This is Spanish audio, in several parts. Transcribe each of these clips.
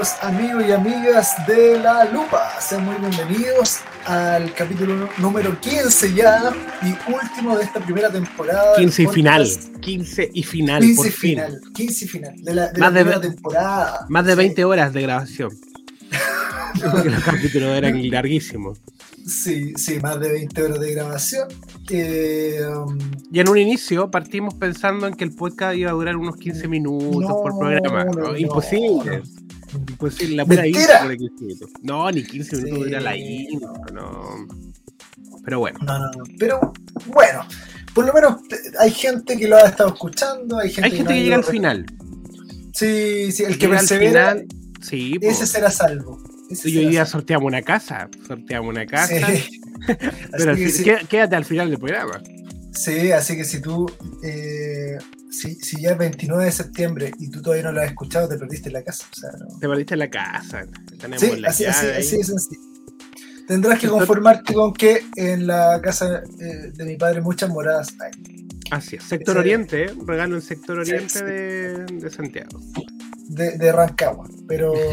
los amigos y amigas de La Lupa. Sean muy bienvenidos al capítulo número 15 ya y último de esta primera temporada. 15 y final. 15 y final. 15 por y fin. final. 15 y final de la, de Más la de primera temporada. Más de Sí, 20 horas de grabación. Porque los capítulos eran larguísimos. Sí, sí, más de 20 horas de grabación. Eh, um, Y en un inicio partimos pensando en que el podcast iba a durar unos 15 minutos No, por programa. ¿no? no, Imposible. no. Imposible. La pura Mentira. intro de 15 minutos. No, ni 15 minutos Sí. dura la intro, no. Pero bueno. no, no, no. Pero bueno, por lo menos eh, hay gente que lo ha estado escuchando. Hay gente, Hay que llega al final. Sí, sí, el que Llega al persevera, final. Sí, ese será salvo. Ese Y hoy día salvo. sorteamos una casa. Sorteamos una casa. Sí. Pero Así que sí. qué- quédate al final del programa. Sí, así que si tú, eh, si, si ya es 29 de septiembre y tú todavía no lo has escuchado, te perdiste la casa. O sea, no. Te perdiste la casa. Tenemos Sí, la así, así, así de sencillo. Tendrás que conformarte con que en la casa eh, de mi padre muchas moradas hay. Así es. Sector Ese- Oriente, ¿eh? regalo en sector Sí, Oriente sí. De, de Santiago. De, de Rancagua, pero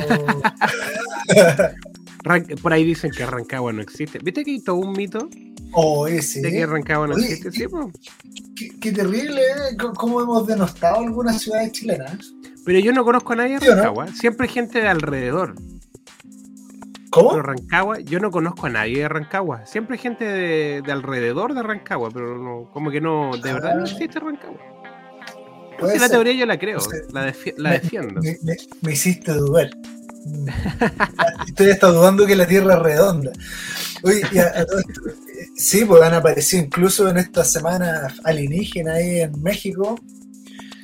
Por ahí dicen que Rancagua no existe. ¿Viste que hay todo un mito oh, ese, de que Rancagua no Oye, existe? Sí, po. qué, qué terrible, ¿eh? Cómo hemos denostado algunas ciudades chilenas. Pero yo no conozco a nadie de ¿Sí o no? Rancagua. Siempre hay gente de alrededor. ¿Cómo? Pero Rancagua, yo no conozco a nadie de Rancagua. Siempre hay gente de, de alrededor de Rancagua, pero no, como que no, de verdad no Ah. existe Rancagua. La teoría yo la creo, la, defi- la Me- defiendo. Me, me- me hiciste dudar. Mm. Estoy hasta dudando que la Tierra es redonda. Oye, y a- a todo esto, eh, sí, pues han aparecido incluso en esta semana alienígenas ahí en México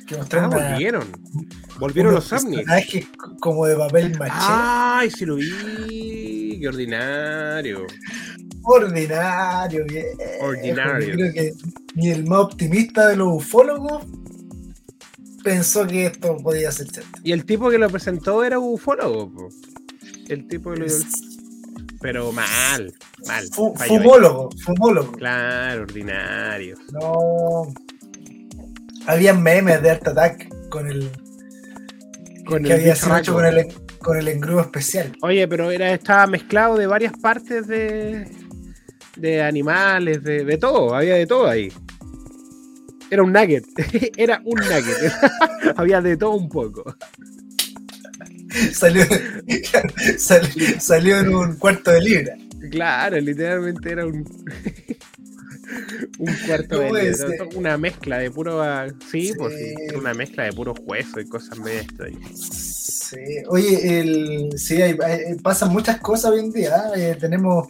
que Ah, mostraron una- volvieron. Volvieron los ovnis. como de papel maché. Ay, sí lo vi. Qué ordinario. Ordinario, bien. Ordinario. Yo creo que ni el más optimista de los ufólogos pensó que esto podía ser cierto. Y el tipo que lo presentó era ufólogo. po. El tipo que lo Pero mal, mal. Ahí. fumólogo, fumólogo. Claro, ordinario. No. Había memes de Art Attack con el. Con que el había sido hecho con el, con el engrudo especial. Oye, pero era, estaba mezclado de varias partes de, de animales, de, de todo, había de todo ahí. Era un nugget, era un nugget. había de todo un poco. Salió, salió, salió en un cuarto de libra. Claro, literalmente era un. un cuarto ¿Cómo de eh? Una mezcla de puro. ah, Sí, pues sí, era una mezcla de puro hueso y cosas medio extrañas. Sí. Oye, el, sí, hay- hay- pasan muchas cosas hoy en día. ¿eh? Eh, tenemos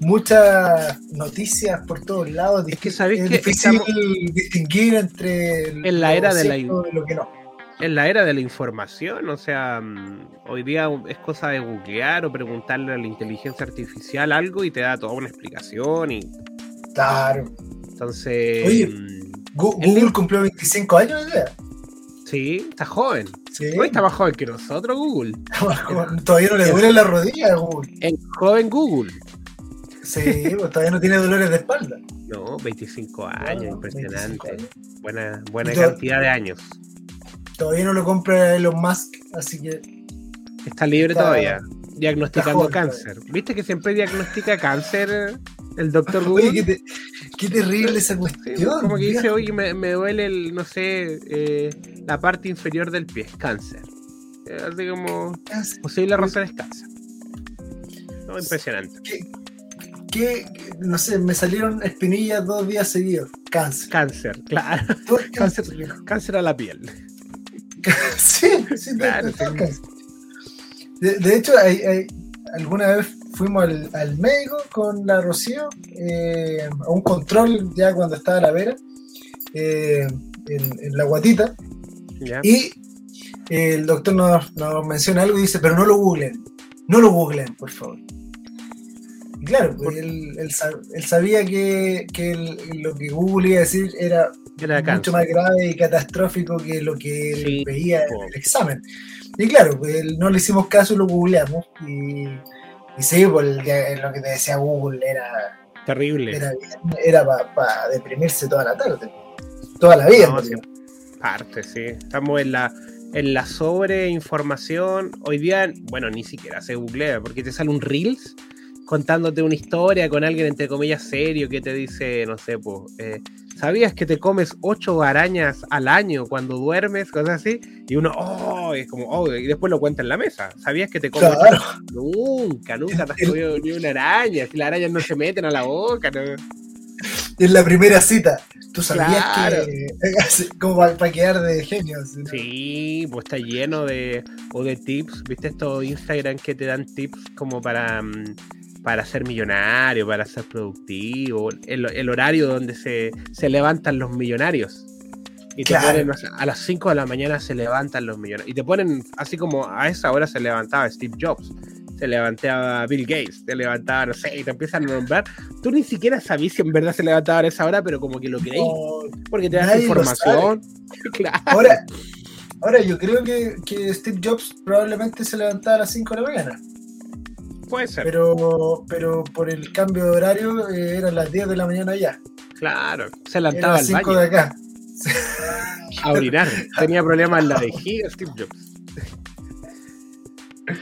muchas noticias por todos lados. Es que sabéis es que difícil estamos- distinguir entre En la era de la lo que no. En la era de la información, o sea, mm, hoy día es cosa de googlear o preguntarle a la inteligencia artificial algo y te da toda una explicación y Claro. entonces Oye. mm, El Google cumplió 25 años hoy día. sí, está joven. Sí. Hoy está más joven que nosotros Google. Todavía no le duele la rodilla a Google. En joven Google. Sí, pues todavía no tiene dolores de espalda. No, 25 años, impresionante. 25 años. Buena, buena cantidad de años. Todavía no lo compra Elon Musk, así que Está libre Está- todavía. Diagnosticando joven cáncer. ¿Viste que siempre diagnostica cáncer el doctor Oye, Google? qué, te- qué terrible esa Sí, cuestión. como que dice, oye, me, me duele el, no sé, eh, la parte inferior del pie, cáncer. Eh, Así como, posible razón es cáncer. No, impresionante. ¿Qué, qué- no sé, me salieron espinillas dos días seguidos. Cáncer. Cáncer, claro. Cáncer, cáncer. cáncer a la piel. sí, sí, Claro, sí. cáncer. De, de hecho, hay- hay- alguna vez fuimos al, al médico con la Rocío eh, a un control ya cuando estaba la vera eh, en, en la guatita y eh, el doctor nos, nos menciona algo y dice, pero no lo googlen, no lo googlen, por favor. Y claro, pues, él, él sab- él sabía que, que lo que Google iba a decir era Era mucho más grave y catastrófico que lo que él Sí, veía po. en el examen. Y claro, pues no le hicimos caso y lo googleamos. Y, y sí, pues lo que te decía Google era, Terrible. era, era para deprimirse toda la tarde. Toda la vida. No, sí. Parte, sí. Estamos en la, en la sobreinformación, hoy día, bueno, ni siquiera se googlea, porque te sale un Reels contándote una historia con alguien entre comillas serio que te dice, no sé, pues, eh, ¿sabías que te comes ocho arañas al año cuando duermes? Cosas así. Y uno, oh, es como, oh, y después lo cuenta en la mesa. ¿Sabías que te comes? Claro. Nunca, nunca te has comido ni una araña. Si las arañas no se meten a la boca, ¿no? En la primera cita. Tú sabías Claro. que. Como para quedar de genios. ¿no? Sí, pues está lleno de, o de tips, ¿viste estos Instagram que te dan tips como para, mm, para ser millonario, para ser productivo, el, el horario donde se, se levantan los millonarios. Y te Claro. ponen, a las 5 de la mañana se levantan los millonarios. Y te ponen así como a esa hora se levantaba Steve Jobs, se levantaba Bill Gates, se levantaba, no sé, y te empiezan a nombrar. Tú ni siquiera sabías si en verdad se levantaba a esa hora, pero como que lo creí, Oh, porque te das información. Claro. Ahora, ahora, yo creo que, que Steve Jobs probablemente se levantaba a las 5 de la mañana. Puede ser. Pero, pero por el cambio de horario eh, eran las 10 de la mañana ya. Claro, se las al 5 baño de acá. a orinar. Tenía problemas en la vejiga, Steve Jobs.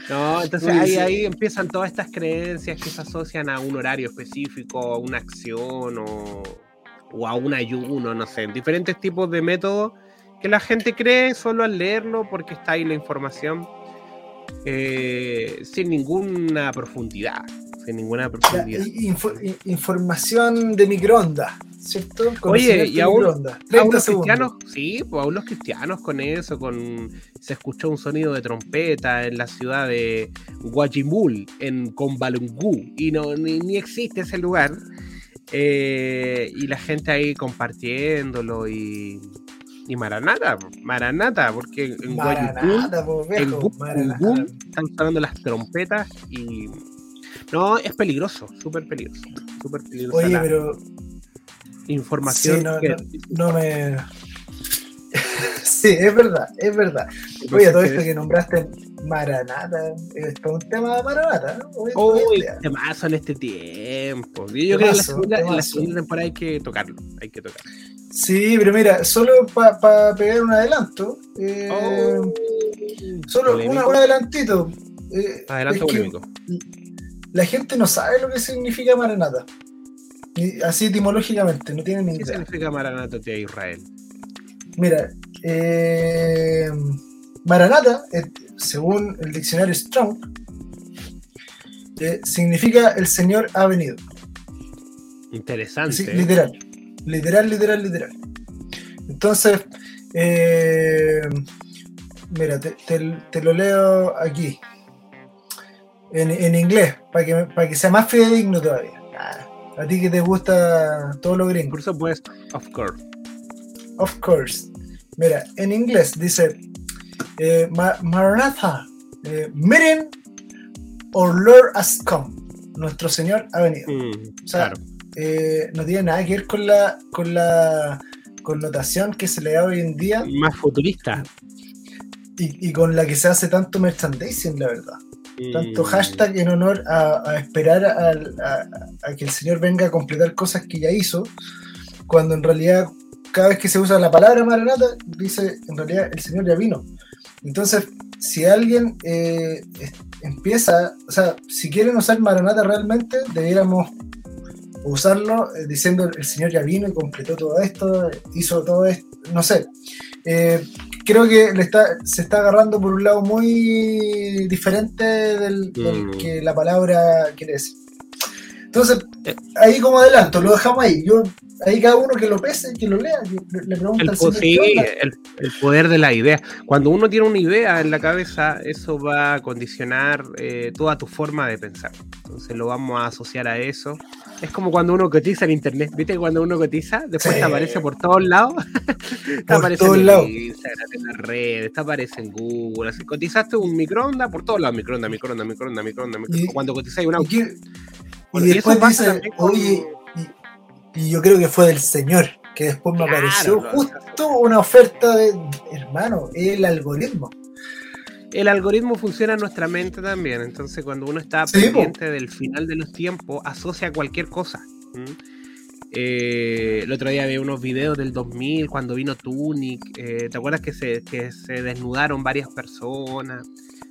No, entonces ahí, ahí empiezan todas estas creencias que se asocian a un horario específico, a una acción o, o a un ayuno, no sé, diferentes tipos de métodos que la gente cree solo al leerlo porque está ahí la información eh, sin ninguna profundidad. Sin ninguna profundidad. info- información de microondas, ¿cierto? Conocimiento y aún- microondas. Aún 30 los segundos. cristianos, sí, pues aún los cristianos con eso, con se escuchó un sonido de trompeta en la ciudad de Guajimul, en Combalungú, y no ni, ni existe ese lugar. Eh, y la gente ahí compartiéndolo y, y Maranata, Maranata, porque en po, en están sonando las trompetas y no, es peligroso, súper peligroso, súper peligroso. Oye, la pero información sí, no, que- no, no me. Sí, es verdad, es verdad. Oye, todo esto que nombraste Maranata, es un tema de Maranata, Uy, temazo en este tiempo. Yo creo que en la, Temazo, segunda, en la temazo. segunda temporada hay que tocarlo. Hay que tocarlo. Sí, pero mira, solo para pegar un adelanto, eh, Oh, solo una- un adelantito. eh, Adelanto polémico. la gente no sabe lo que significa Maranata. Así etimológicamente, no tienen ni ¿Qué idea. significa Maranata tía Israel? Mira, eh, Maranata, eh, según el diccionario Strong, eh, significa el Señor ha venido. Interesante. Sí, ¿eh? literal. Literal, literal, literal. Entonces, eh, mira, te, te- te lo leo aquí. En, en inglés, para que, para que sea más fidedigno todavía. Ah, A ti que te gusta todo lo gringo. Por supuesto, of course. Of course. Mira, en inglés dice eh, Ma- Maranatha, eh, meeting or Lord has come. Nuestro Señor ha venido. Mm, O sea, claro. eh, no tiene nada que ver con la, con la connotación que se le da hoy en día Más futurista. y, y con la que se hace tanto merchandising, la verdad. Tanto Mm, hashtag en honor a, a esperar al- a, a que el Señor venga a completar cosas que ya hizo, cuando en realidad cada vez que se usa la palabra Maranata, dice en realidad el Señor ya vino. Entonces, si alguien eh, empieza, o sea, si quieren usar Maranata realmente, debiéramos usarlo eh, diciendo el Señor ya vino y completó todo esto, hizo todo esto, no sé. Eh, creo que le está, se está agarrando por un lado muy diferente del, del Mm. que la palabra quiere decir. Entonces, Eh. ahí como adelanto, lo dejamos ahí. Yo, ahí cada uno que lo pese, que lo lea, que le, pregunta El, al sí, el, el poder de la idea. Cuando uno tiene una idea en la cabeza, eso va a condicionar eh, toda tu forma de pensar. Entonces lo vamos a asociar a eso. Es como cuando uno cotiza en internet. ¿Viste? Cuando uno cotiza, después Sí. te aparece por todos lados. te Por aparece todos en lados. Instagram, en las redes, te aparece en Google. Así, cotizaste un microondas por todos lados. Microondas, microondas, microondas, microondas. microondas. Cuando cotizáis un auto. Bueno, y y después dice, con- oye, y, y yo creo que fue del Señor, que después me Claro, apareció justo una oferta de, hermano, el algoritmo. el algoritmo funciona en nuestra mente también. Entonces, cuando uno está Sí, po. pendiente del final de los tiempos, asocia cualquier cosa. Eh, el otro día vi unos videos del 2000 cuando vino Tunic. Eh, ¿Te acuerdas que se, que se desnudaron varias personas?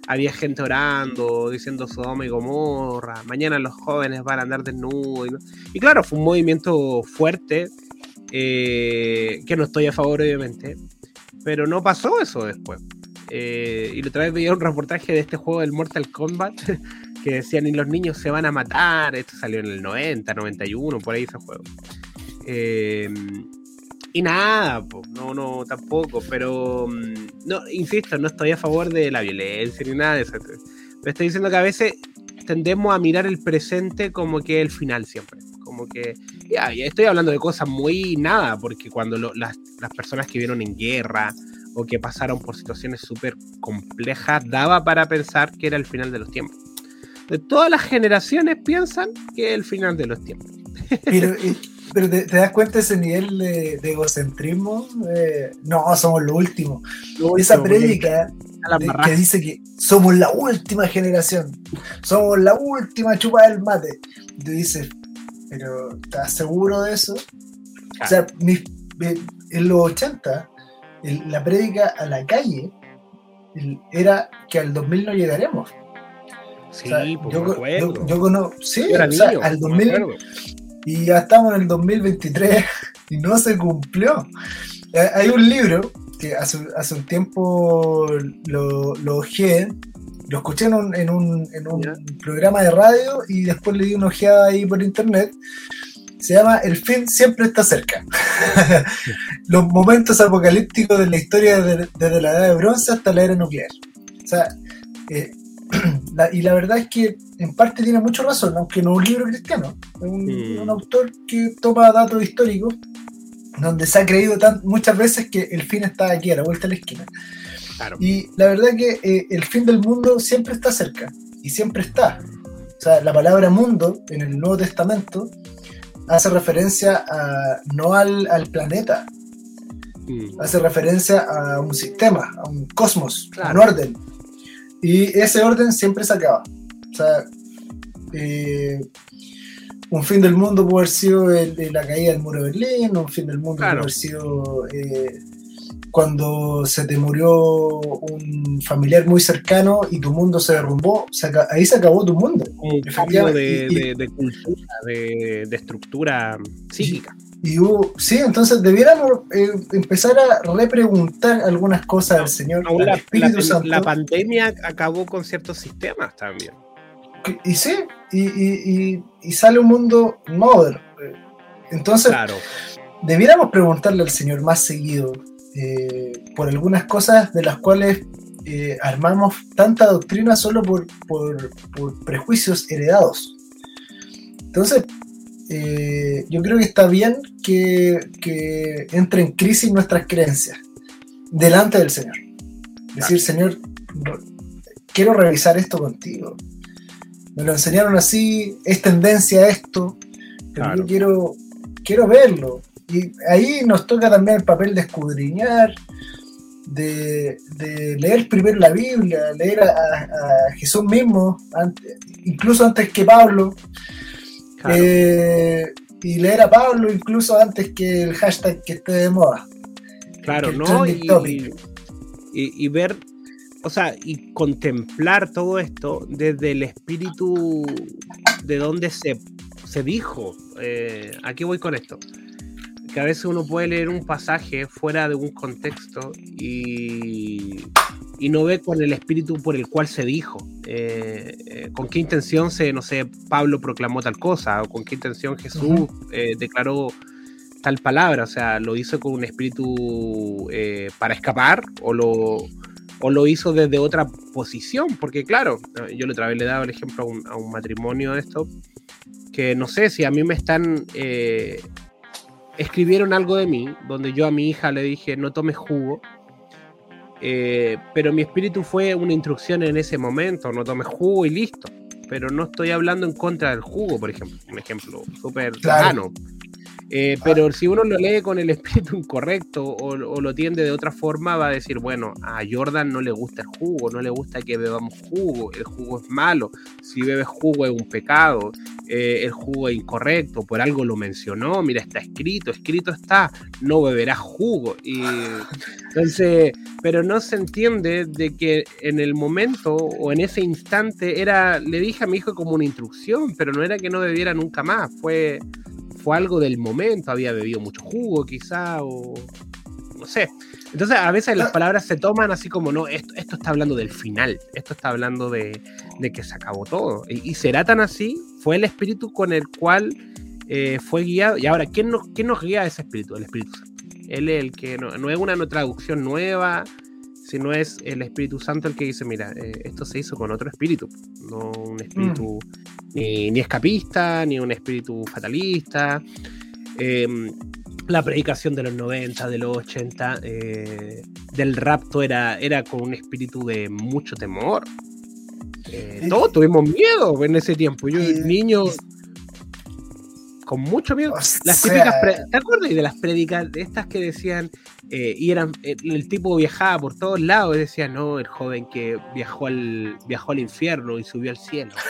Había gente orando, diciendo Sodoma y Gomorra. Mañana los jóvenes van a andar desnudos. Y, claro, fue un movimiento fuerte, eh, que no estoy a favor, obviamente. Pero no pasó eso después. y la otra vez veía un reportaje de este juego del Mortal Kombat que decían, y los niños se van a matar. Esto salió en el 90, 91, por ahí ese juego. Eh, y nada, no, no, tampoco, pero mm, no, insisto, no estoy a favor de la violencia ni nada de eso. Me estoy diciendo que a veces tendemos a mirar el presente como que el final siempre. Como que, ya, estoy hablando de cosas muy nada, porque cuando las, las personas que vieron en guerra o que pasaron por situaciones súper complejas, daba para pensar que era el final de los tiempos de todas las generaciones piensan que es el final de los tiempos. Pero, te, das cuenta de ese nivel de, egocentrismo. Eh, no, somos lo último. Esa prédica que dice que somos la última generación, somos la última chupa del mate. Y tú dices, pero ¿estás seguro de eso? O sea, en los 80, la prédica a la calle era que al 2000 no llegaremos. Sí, pues yo, conozco, sí, al 2000 y ya estamos en el 2023 y no se cumplió. Eh, hay un libro que hace, hace un tiempo lo, lo lo escuché en un, en un, en un programa de radio y después le di una ojeada ahí por internet. Se llama El fin siempre está cerca. Los momentos apocalípticos de la historia desde, la edad de bronce hasta la era nuclear. O sea, eh, y la verdad es que en parte tiene mucho razón, aunque no es un libro cristiano, es un, mm. autor que toma datos históricos donde se ha creído tan, muchas veces que el fin está aquí a la vuelta de la esquina. Y la verdad es que eh, el fin del mundo siempre está cerca y siempre está. O sea, la palabra mundo en el Nuevo Testamento hace referencia a, no al, planeta, mm. hace referencia a un sistema, a un cosmos, a un orden y ese orden siempre se acaba. O sea, eh, un fin del mundo puede haber sido la caída del muro de Berlín, un fin del mundo puede haber sido eh, cuando se te murió un familiar muy cercano y tu mundo se derrumbó, ahí se acabó tu mundo. Un cambio de, de, cultura, de, estructura psíquica. Y sí, entonces debiéramos eh, empezar a repreguntar algunas cosas al Señor. la, Espíritu Santo. la pandemia acabó con ciertos sistemas también. Y sí, y, sale un mundo moderno. Entonces, debiéramos preguntarle al Señor más seguido eh, por algunas cosas de las cuales eh, armamos tanta doctrina solo por, por, por prejuicios heredados. Entonces, eh, yo creo que está bien que, que, entre en crisis nuestras creencias delante del Señor. Decir, Señor, quiero revisar esto contigo. Me lo enseñaron así, es tendencia a esto, pero yo quiero, quiero verlo. Y ahí nos toca también el papel de escudriñar, de, leer primero la Biblia, leer a, Jesús mismo, incluso antes que Pablo, eh, y leer a Pablo incluso antes que el hashtag que esté de moda. Claro, ¿no? Y, y, ver, o sea, y contemplar todo esto desde el espíritu de donde se, se dijo. Eh, aquí voy con esto que a veces uno puede leer un pasaje fuera de un contexto y, y no ve con el espíritu por el cual se dijo. Eh, eh, con qué intención se, no sé, Pablo proclamó tal cosa, o con qué intención Jesús eh, declaró tal palabra. O sea, lo hizo con un espíritu para escapar o lo, o lo hizo desde otra posición. Porque, claro, yo la otra vez le he dado el ejemplo a un, a un matrimonio de esto, que no sé si a mí me están escribieron algo de mí, donde yo a mi hija le dije no tomes jugo, eh, pero mi espíritu fue una instrucción en ese momento, no tomes jugo y listo. Pero no estoy hablando en contra del jugo, por ejemplo, un ejemplo súper claro. Eh, pero si uno lo lee con el espíritu incorrecto o, lo tiende de otra forma, va a decir, bueno, a Jordan no le gusta el jugo, no le gusta que bebamos jugo, el jugo es malo, si bebes jugo es un pecado, eh, el jugo es incorrecto, por algo lo mencionó, mira, está escrito, escrito está, no beberás jugo. Y, entonces, pero no se entiende de que en el momento o en ese instante era, le dije a mi hijo como una instrucción, pero no era que no bebiera nunca más, fue fue algo del momento, había bebido mucho jugo quizá, o no sé. Entonces a veces las palabras se toman así como, no, esto, esto está hablando del final, esto está hablando de, que se acabó todo. Y, será tan así, fue el espíritu con el cual eh, fue guiado. Y ahora, ¿quién nos, ¿quién nos guía ese espíritu? El Espíritu Santo. Él es el que no, no es una traducción nueva, sino es el Espíritu Santo el que dice, mira, eh, esto se hizo con otro espíritu, no un espíritu mm. ni, escapista, ni un espíritu fatalista. Em, la predicación de los 90, de los 80, eh, del rapto era, era con un espíritu de mucho temor. Eh, todos tuvimos miedo en ese tiempo. Yo, niño, con mucho miedo. las típicas, ¿te acuerdas de las prédicas de estas que decían eh, y eran eh, el tipo viajaba por todos lados y decía, no, el joven que viajó al viajó al infierno y subió al cielo.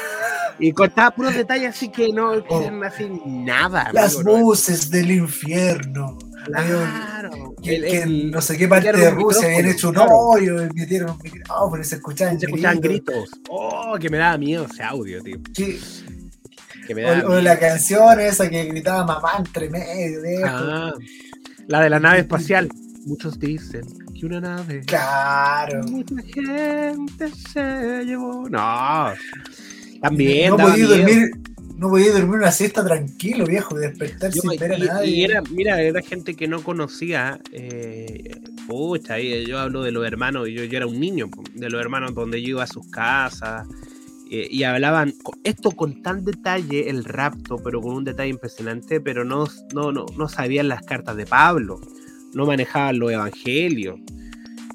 Y contaba puros detalles así que no oh. así nada. Las voces del infierno. Claro. Que, no sé qué parte de Rusia habían hecho un hoyo y metieron un micrófono y se escuchaban, se escuchaban gritos. Oh, que me daba miedo ese audio, tío o, la canción esa que gritaba mamá entre medio de ah, la de la nave espacial. Muchos dicen que una nave. Claro. Mucha gente se llevó. No. También. No podía dormir. No podía dormir una siesta tranquilo, viejo, despertar sin ver a nadie. Y era, mira, era gente que no conocía. Eh, pucha, yo hablo de los hermanos, yo, yo era un niño, de los hermanos donde yo iba a sus casas, eh, y hablaban esto con tan detalle, el rapto, pero con un detalle impresionante, pero no, no, no, no sabían las cartas de Pablo, no manejaban los evangelios.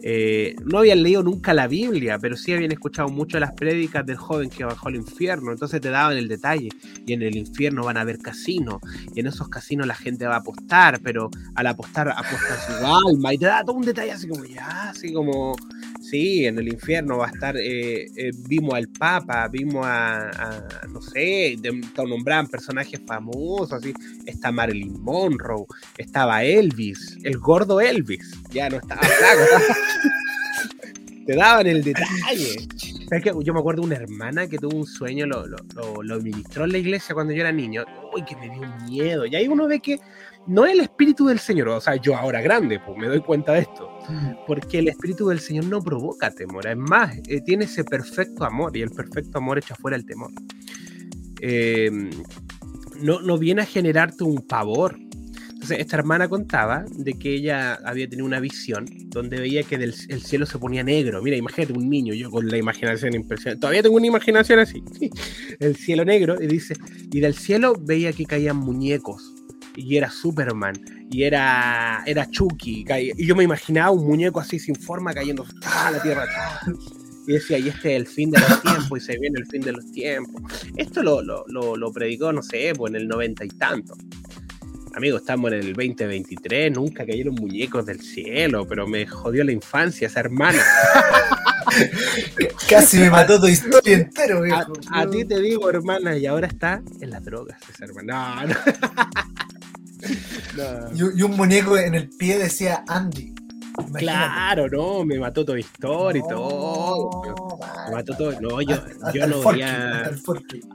Eh, no habían leído nunca la Biblia, pero sí habían escuchado mucho las prédicas del joven que bajó al infierno. Entonces te daban el detalle. Y en el infierno van a haber casinos. Y en esos casinos la gente va a apostar, pero al apostar apuesta su alma. Y te da todo un detalle así como, ya, así como, sí, en el infierno va a estar. Eh, eh, vimos al Papa, vimos a, no sé, te nombraban personajes famosos. Así. Está Marilyn Monroe, estaba Elvis, el gordo Elvis. Ya no estaba flaco. te daban el detalle. Yo me acuerdo de una hermana que tuvo un sueño, lo, lo, lo, ministró en la iglesia cuando yo era niño. Uy, que me dio miedo. Y ahí uno ve que no es el espíritu del Señor. O sea, yo ahora grande, pues me doy cuenta de esto. Mm. Porque el espíritu del Señor no provoca temor. Es más, eh, tiene ese perfecto amor y el perfecto amor echa fuera el temor. Eh, no, no viene a generarte un pavor, entonces, esta hermana contaba de que ella había tenido una visión donde veía que el cielo se ponía negro. Mira, imagínate un niño, yo con la imaginación impresionante. Todavía tengo una imaginación así. el cielo negro, y dice, y del cielo veía que caían muñecos. Y era Superman, y era, era Chucky. Y yo me imaginaba un muñeco así sin forma cayendo a la tierra. y decía, y este es el fin de los tiempos, y se viene el fin de los tiempos. Esto lo, lo, lo, lo predicó, no sé, pues en el noventa y tanto. Amigo, estamos en el 2023, nunca cayeron muñecos del cielo, pero me jodió la infancia esa hermana. Casi me mató tu historia entero, viejo. A, ti te digo, hermana, y ahora está en las drogas esa hermana. No, Y, un muñeco en el pie decía Andy. Claro, no, me mató toda historia y todo. Me mató todo. No, yo, yo no veía.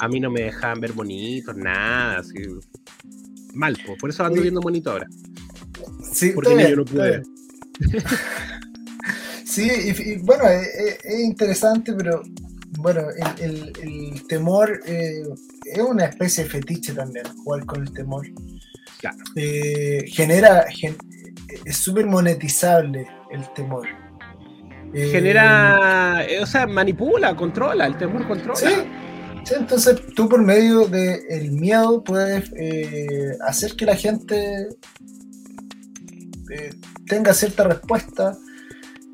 A mí no me dejaban ver bonitos, nada. Así mal, por eso ando viendo bonito ahora. Sí, porque niño no pude. sí, y, bueno, es, eh, eh, es, interesante, pero bueno, el, el, temor eh, es una especie de fetiche también, jugar con el temor. Claro. genera, es súper monetizable el temor. Genera, o sea, manipula, controla, el temor controla. Sí, entonces tú por medio del miedo puedes eh, hacer que la gente eh, tenga cierta respuesta,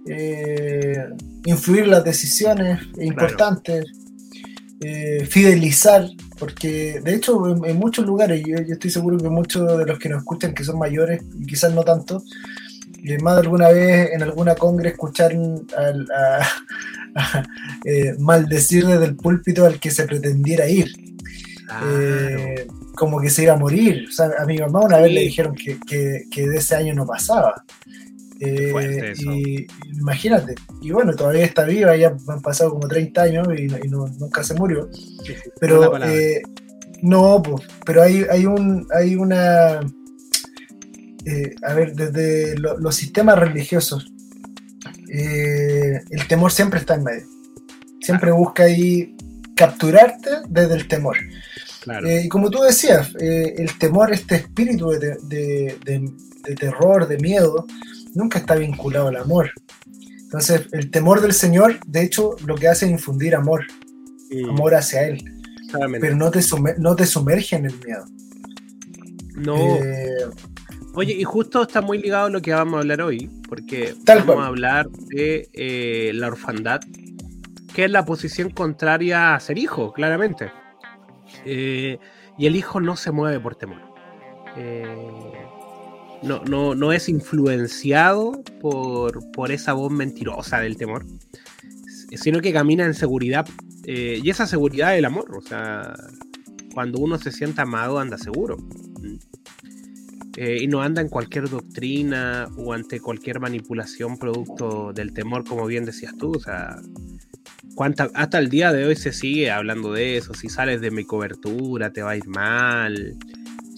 eh, influir las decisiones importantes, fidelizar porque de hecho en, muchos lugares, yo, yo, estoy seguro que muchos de los que nos escuchan que son mayores, y quizás no tanto, más de alguna vez en alguna congre escuchar a, eh, maldecir desde el púlpito al que se pretendiera ir. Eh, como que se iba a morir. O sea, a mi mamá una vez le dijeron que, de ese año no pasaba. Eh, y imagínate, y bueno, todavía está viva, ya han pasado como 30 años y, nunca se murió. pero no, pues, pero hay, hay, un, hay una eh, a ver, desde los sistemas religiosos, eh, el temor siempre está en medio. Siempre busca ahí capturarte desde el temor. Eh, y como tú decías, el temor, este espíritu de, terror, de miedo, nunca está vinculado al amor. Entonces, el temor del Señor, de hecho, lo que hace es infundir amor, amor hacia Él. Pero no te, no te sumerge en el miedo. No. Oye, y justo está muy ligado a lo que vamos a hablar hoy, porque vamos a hablar de eh, la orfandad, que es la posición contraria a ser hijo, claramente. Eh, y el hijo no se mueve por temor. Eh, no, no, no, es influenciado por, por, esa voz mentirosa del temor, sino que camina en seguridad. y esa seguridad es el amor. O sea, cuando uno se siente amado, anda seguro. Eh, y no anda en cualquier doctrina o ante cualquier manipulación producto del temor, como bien decías tú. O sea, hasta el día de hoy se sigue hablando de eso. Si sales de mi cobertura, te va a ir mal.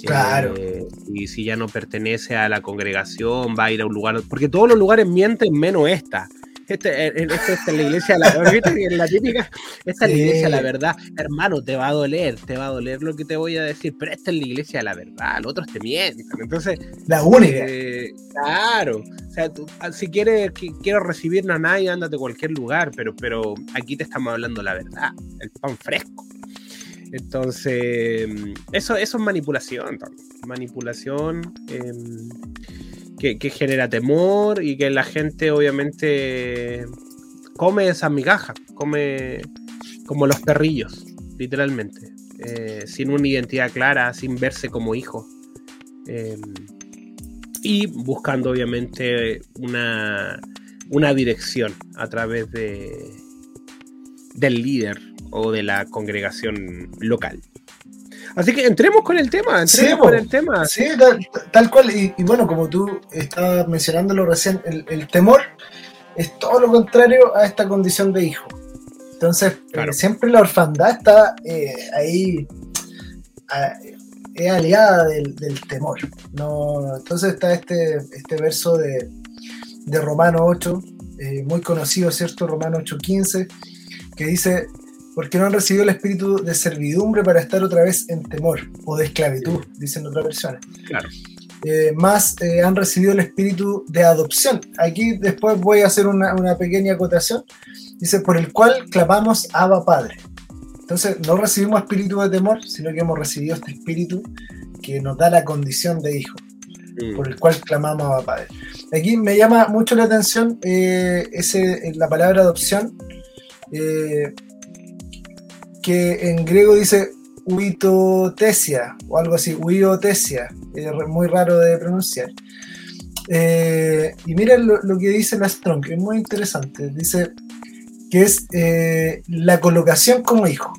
Claro. Eh, y si ya no pertenece a la congregación, va a ir a un lugar. Porque todos los lugares mienten menos esta. Este, esta es la iglesia de la, la típica, esta es la iglesia de la verdad. Hermano, te va a doler, te va a doler lo que te voy a decir, pero esta es la iglesia de la verdad, los otros te mienten. Entonces, la única. Eh, claro, o sea, ah, si quieres, quiero recibir a nadie, ándate a cualquier lugar, pero, pero aquí te estamos hablando la verdad, el pan fresco. Entonces, eso, eso es manipulación, manipulación. Eh, que, genera temor y que la gente obviamente come esas migajas, come como los perrillos, literalmente, eh, sin una identidad clara, sin verse como hijo. Em, y buscando obviamente una, una dirección a través de, del líder o de la congregación local. Así que entremos con el tema, entremos con el tema. Sí, tal, cual. Y, bueno, como tú estabas mencionándolo recién, el, temor es todo lo contrario a esta condición de hijo. Entonces, eh, siempre la orfandad está eh, ahí, es aliada del, temor. No, entonces está este, este verso de, de Romano 8, eh, muy conocido, ¿cierto? Romano 8.15, que dice, porque no han recibido el espíritu de servidumbre para estar otra vez en temor o de esclavitud, dicen otras personas. Claro. Eh, más eh, han recibido el espíritu de adopción. Aquí después voy a hacer una, pequeña acotación. Dice, por el cual clamamos Abba Padre. Entonces, no recibimos espíritu de temor, sino que hemos recibido este espíritu que nos da la condición de hijo, mm. por el cual clamamos Abba Padre. Aquí me llama mucho la atención eh, ese, la palabra adopción, que en griego dice huitotesia o algo así, huiotesia, es muy raro de pronunciar. Eh, y miren lo, que dice la Strong, que es muy interesante. Dice que es eh, la colocación como hijo.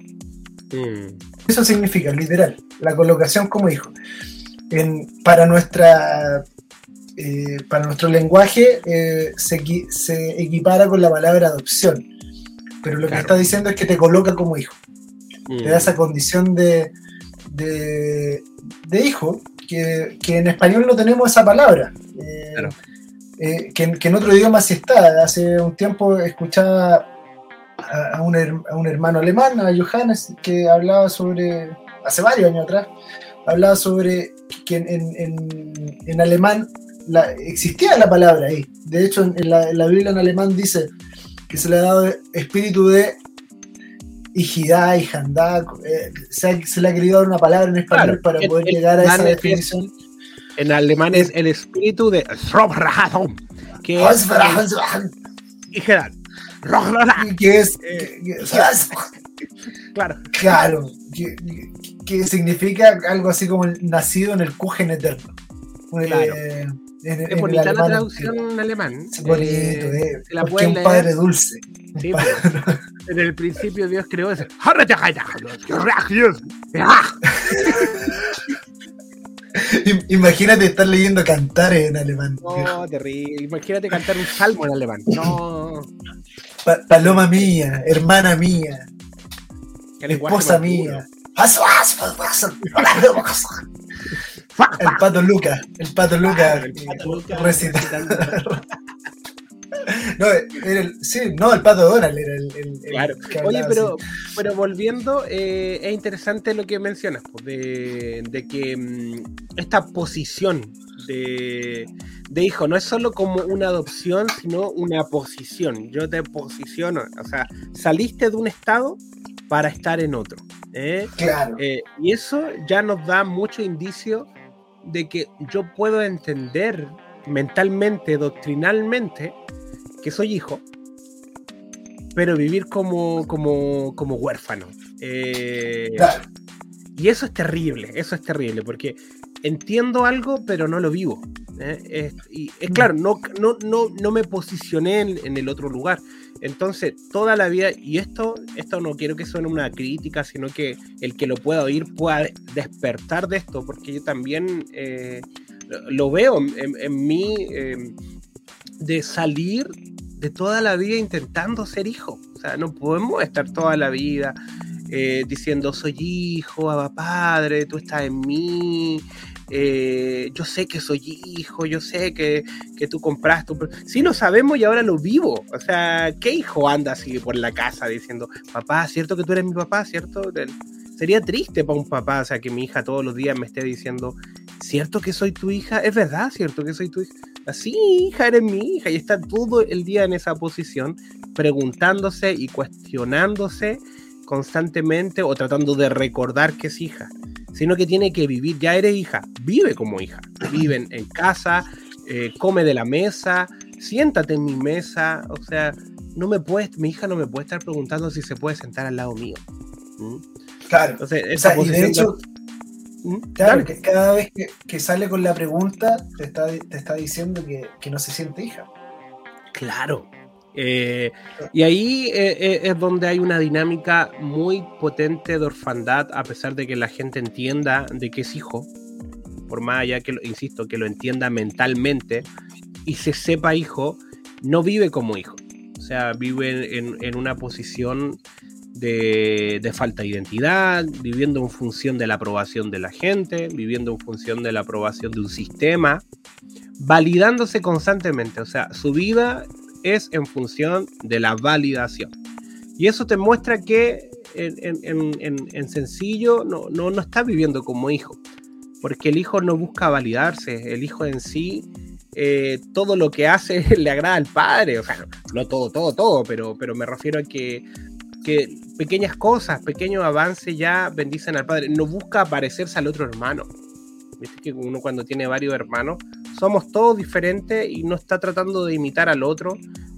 Mm. Eso significa, literal, la colocación como hijo. para, nuestra, eh, para nuestro lenguaje se, se, equipara con la palabra adopción. Pero lo que está diciendo es que te coloca como hijo te da esa condición de, de, hijo, que, en español no tenemos esa palabra. Eh, eh, que, en otro idioma sí está. Hace un tiempo escuchaba a, un, hermano alemán, a Johannes, que hablaba sobre, hace varios años atrás, hablaba sobre que en, alemán existía la palabra ahí. De hecho, en la, en la Biblia en alemán dice que se le ha dado espíritu de hijidad, hijandad, eh, se, se, le ha querido dar una palabra en español para poder llegar a esa definición. En alemán es el espíritu de que es. Que es, eh, claro. Claro, que, que significa algo así como nacido en el Kuchen eterno. Claro. Eh, en, es bonita la traducción en alemán. Es bonito, eh, eh la un padre dulce. Sí, padre. Pues, en el principio Dios creó ese. Imagínate estar leyendo cantar en alemán. No, terrible. Imagínate cantar un salmo en alemán. No. paloma mía, hermana mía, esposa mía. El pato Luca, el pato Luca. el pato No, era el, sí, no, el pato Donald era el. claro. Oye, pero, pero volviendo, eh, es interesante lo que mencionas, pues, de, de, que mm, esta posición de, de, hijo no es solo como una adopción, sino una posición. Yo te posiciono, o sea, saliste de un estado para estar en otro. ¿Eh? Claro. Eh, y eso ya nos da mucho indicio de que yo puedo entender mentalmente, doctrinalmente, que soy hijo, pero vivir como, como, como huérfano. Eh, y eso es terrible, eso es terrible, porque entiendo algo, pero no lo vivo. ¿eh? Es, y es claro, no, no, no, no me posicioné en, el otro lugar. Entonces, toda la vida, y esto, esto no quiero que suene una crítica, sino que el que lo pueda oír pueda despertar de esto, porque yo también eh, lo veo en, mí em, de salir de toda la vida intentando ser hijo. O sea, no podemos estar toda la vida eh, diciendo soy hijo, abba padre, tú estás en mí, eh, yo sé que soy hijo, yo sé que, tú compraste. Sí lo sabemos y ahora lo vivo. O sea, ¿qué hijo anda así por la casa diciendo, papá, ¿cierto que tú eres mi papá? ¿Cierto? Sería triste para un papá, o sea, que mi hija todos los días me esté diciendo, ¿cierto que soy tu hija? ¿Es verdad, cierto que soy tu hija? Así, hija, eres mi hija. Y está todo el día en esa posición, preguntándose y cuestionándose constantemente o tratando de recordar que es hija sino que tiene que vivir, ya eres hija, vive como hija, vive en, casa, eh, come de la mesa, siéntate en mi mesa, o sea, no me puedes, mi hija no me puede estar preguntando si se puede sentar al lado mío. ¿Mm? Claro. Entonces, y de hecho, ¿Mm? claro, que cada vez que, sale con la pregunta, te está, te está diciendo que, que no se siente hija. Claro, eh, y ahí eh, eh, es donde hay una dinámica muy potente de orfandad, a pesar de que la gente entienda de que es hijo, por más allá que, insisto, que lo entienda mentalmente y se sepa hijo, no vive como hijo. O sea, vive en, una posición de, de, falta de identidad, viviendo en función de la aprobación de la gente, viviendo en función de la aprobación de un sistema, validándose constantemente. O sea, su vida es en función de la validación. Y eso te muestra que en, sencillo no, no, no está viviendo como hijo, porque el hijo no busca validarse, el hijo en sí, eh, todo lo que hace le agrada al padre, o sea, no todo, todo, todo, pero, pero me refiero a que, que pequeñas cosas, pequeños avances ya bendicen al padre, no busca parecerse al otro hermano. Viste que uno cuando tiene varios hermanos, somos todos diferentes y no está tratando de imitar al otro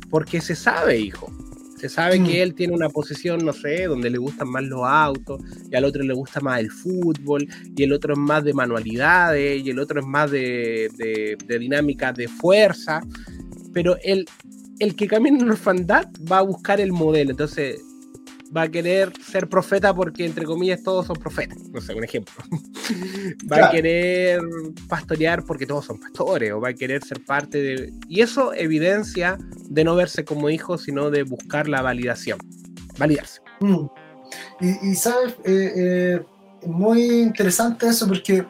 porque se sabe, hijo. Se sabe que mm. él tiene una posición, no sé, donde le gustan más los autos, y al otro le gusta más el fútbol, y el otro es más de manualidades, y el otro es más de, de, de dinámica de fuerza. Pero el, el que camina en orfandad va a buscar el modelo. Entonces, va a querer ser profeta porque, entre comillas, todos son profetas. No sé, un ejemplo. va a querer pastorear porque todos son pastores, o va a querer ser parte de. Y eso evidencia de no verse como hijo, sino de buscar la validación. Validarse. Mm. Y, sabes, eh, eh, muy interesante eso porque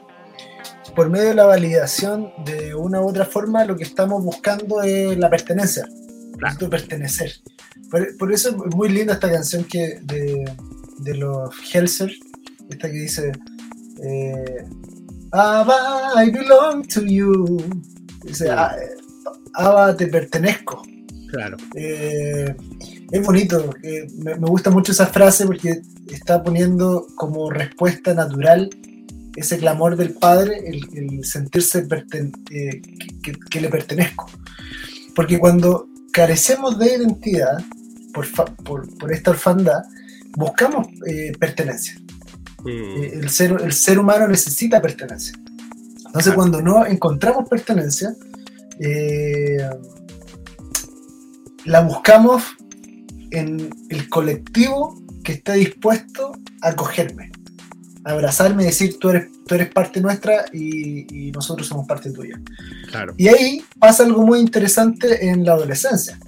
por medio de la validación, de una u otra forma, lo que estamos buscando es la pertenencia. Claro. pertenecer. Por, eso es muy linda esta canción que de, de los Helser, esta que dice eh, Abba, I belong to you. Dice, ah, Abba, te pertenezco. Claro. Eh, es bonito, eh, me, gusta mucho esa frase porque está poniendo como respuesta natural ese clamor del padre, el, sentirse que, que, le pertenezco. Porque cuando carecemos de identidad, por, por, esta orfandad, buscamos eh, pertenencia. Mm. el, ser, el ser humano necesita pertenencia. Entonces, cuando no encontramos pertenencia, la buscamos en el colectivo que está dispuesto a acogerme, a abrazarme y decir tú eres, tú eres parte nuestra y, nosotros somos parte tuya. Y ahí pasa algo muy interesante en la adolescencia,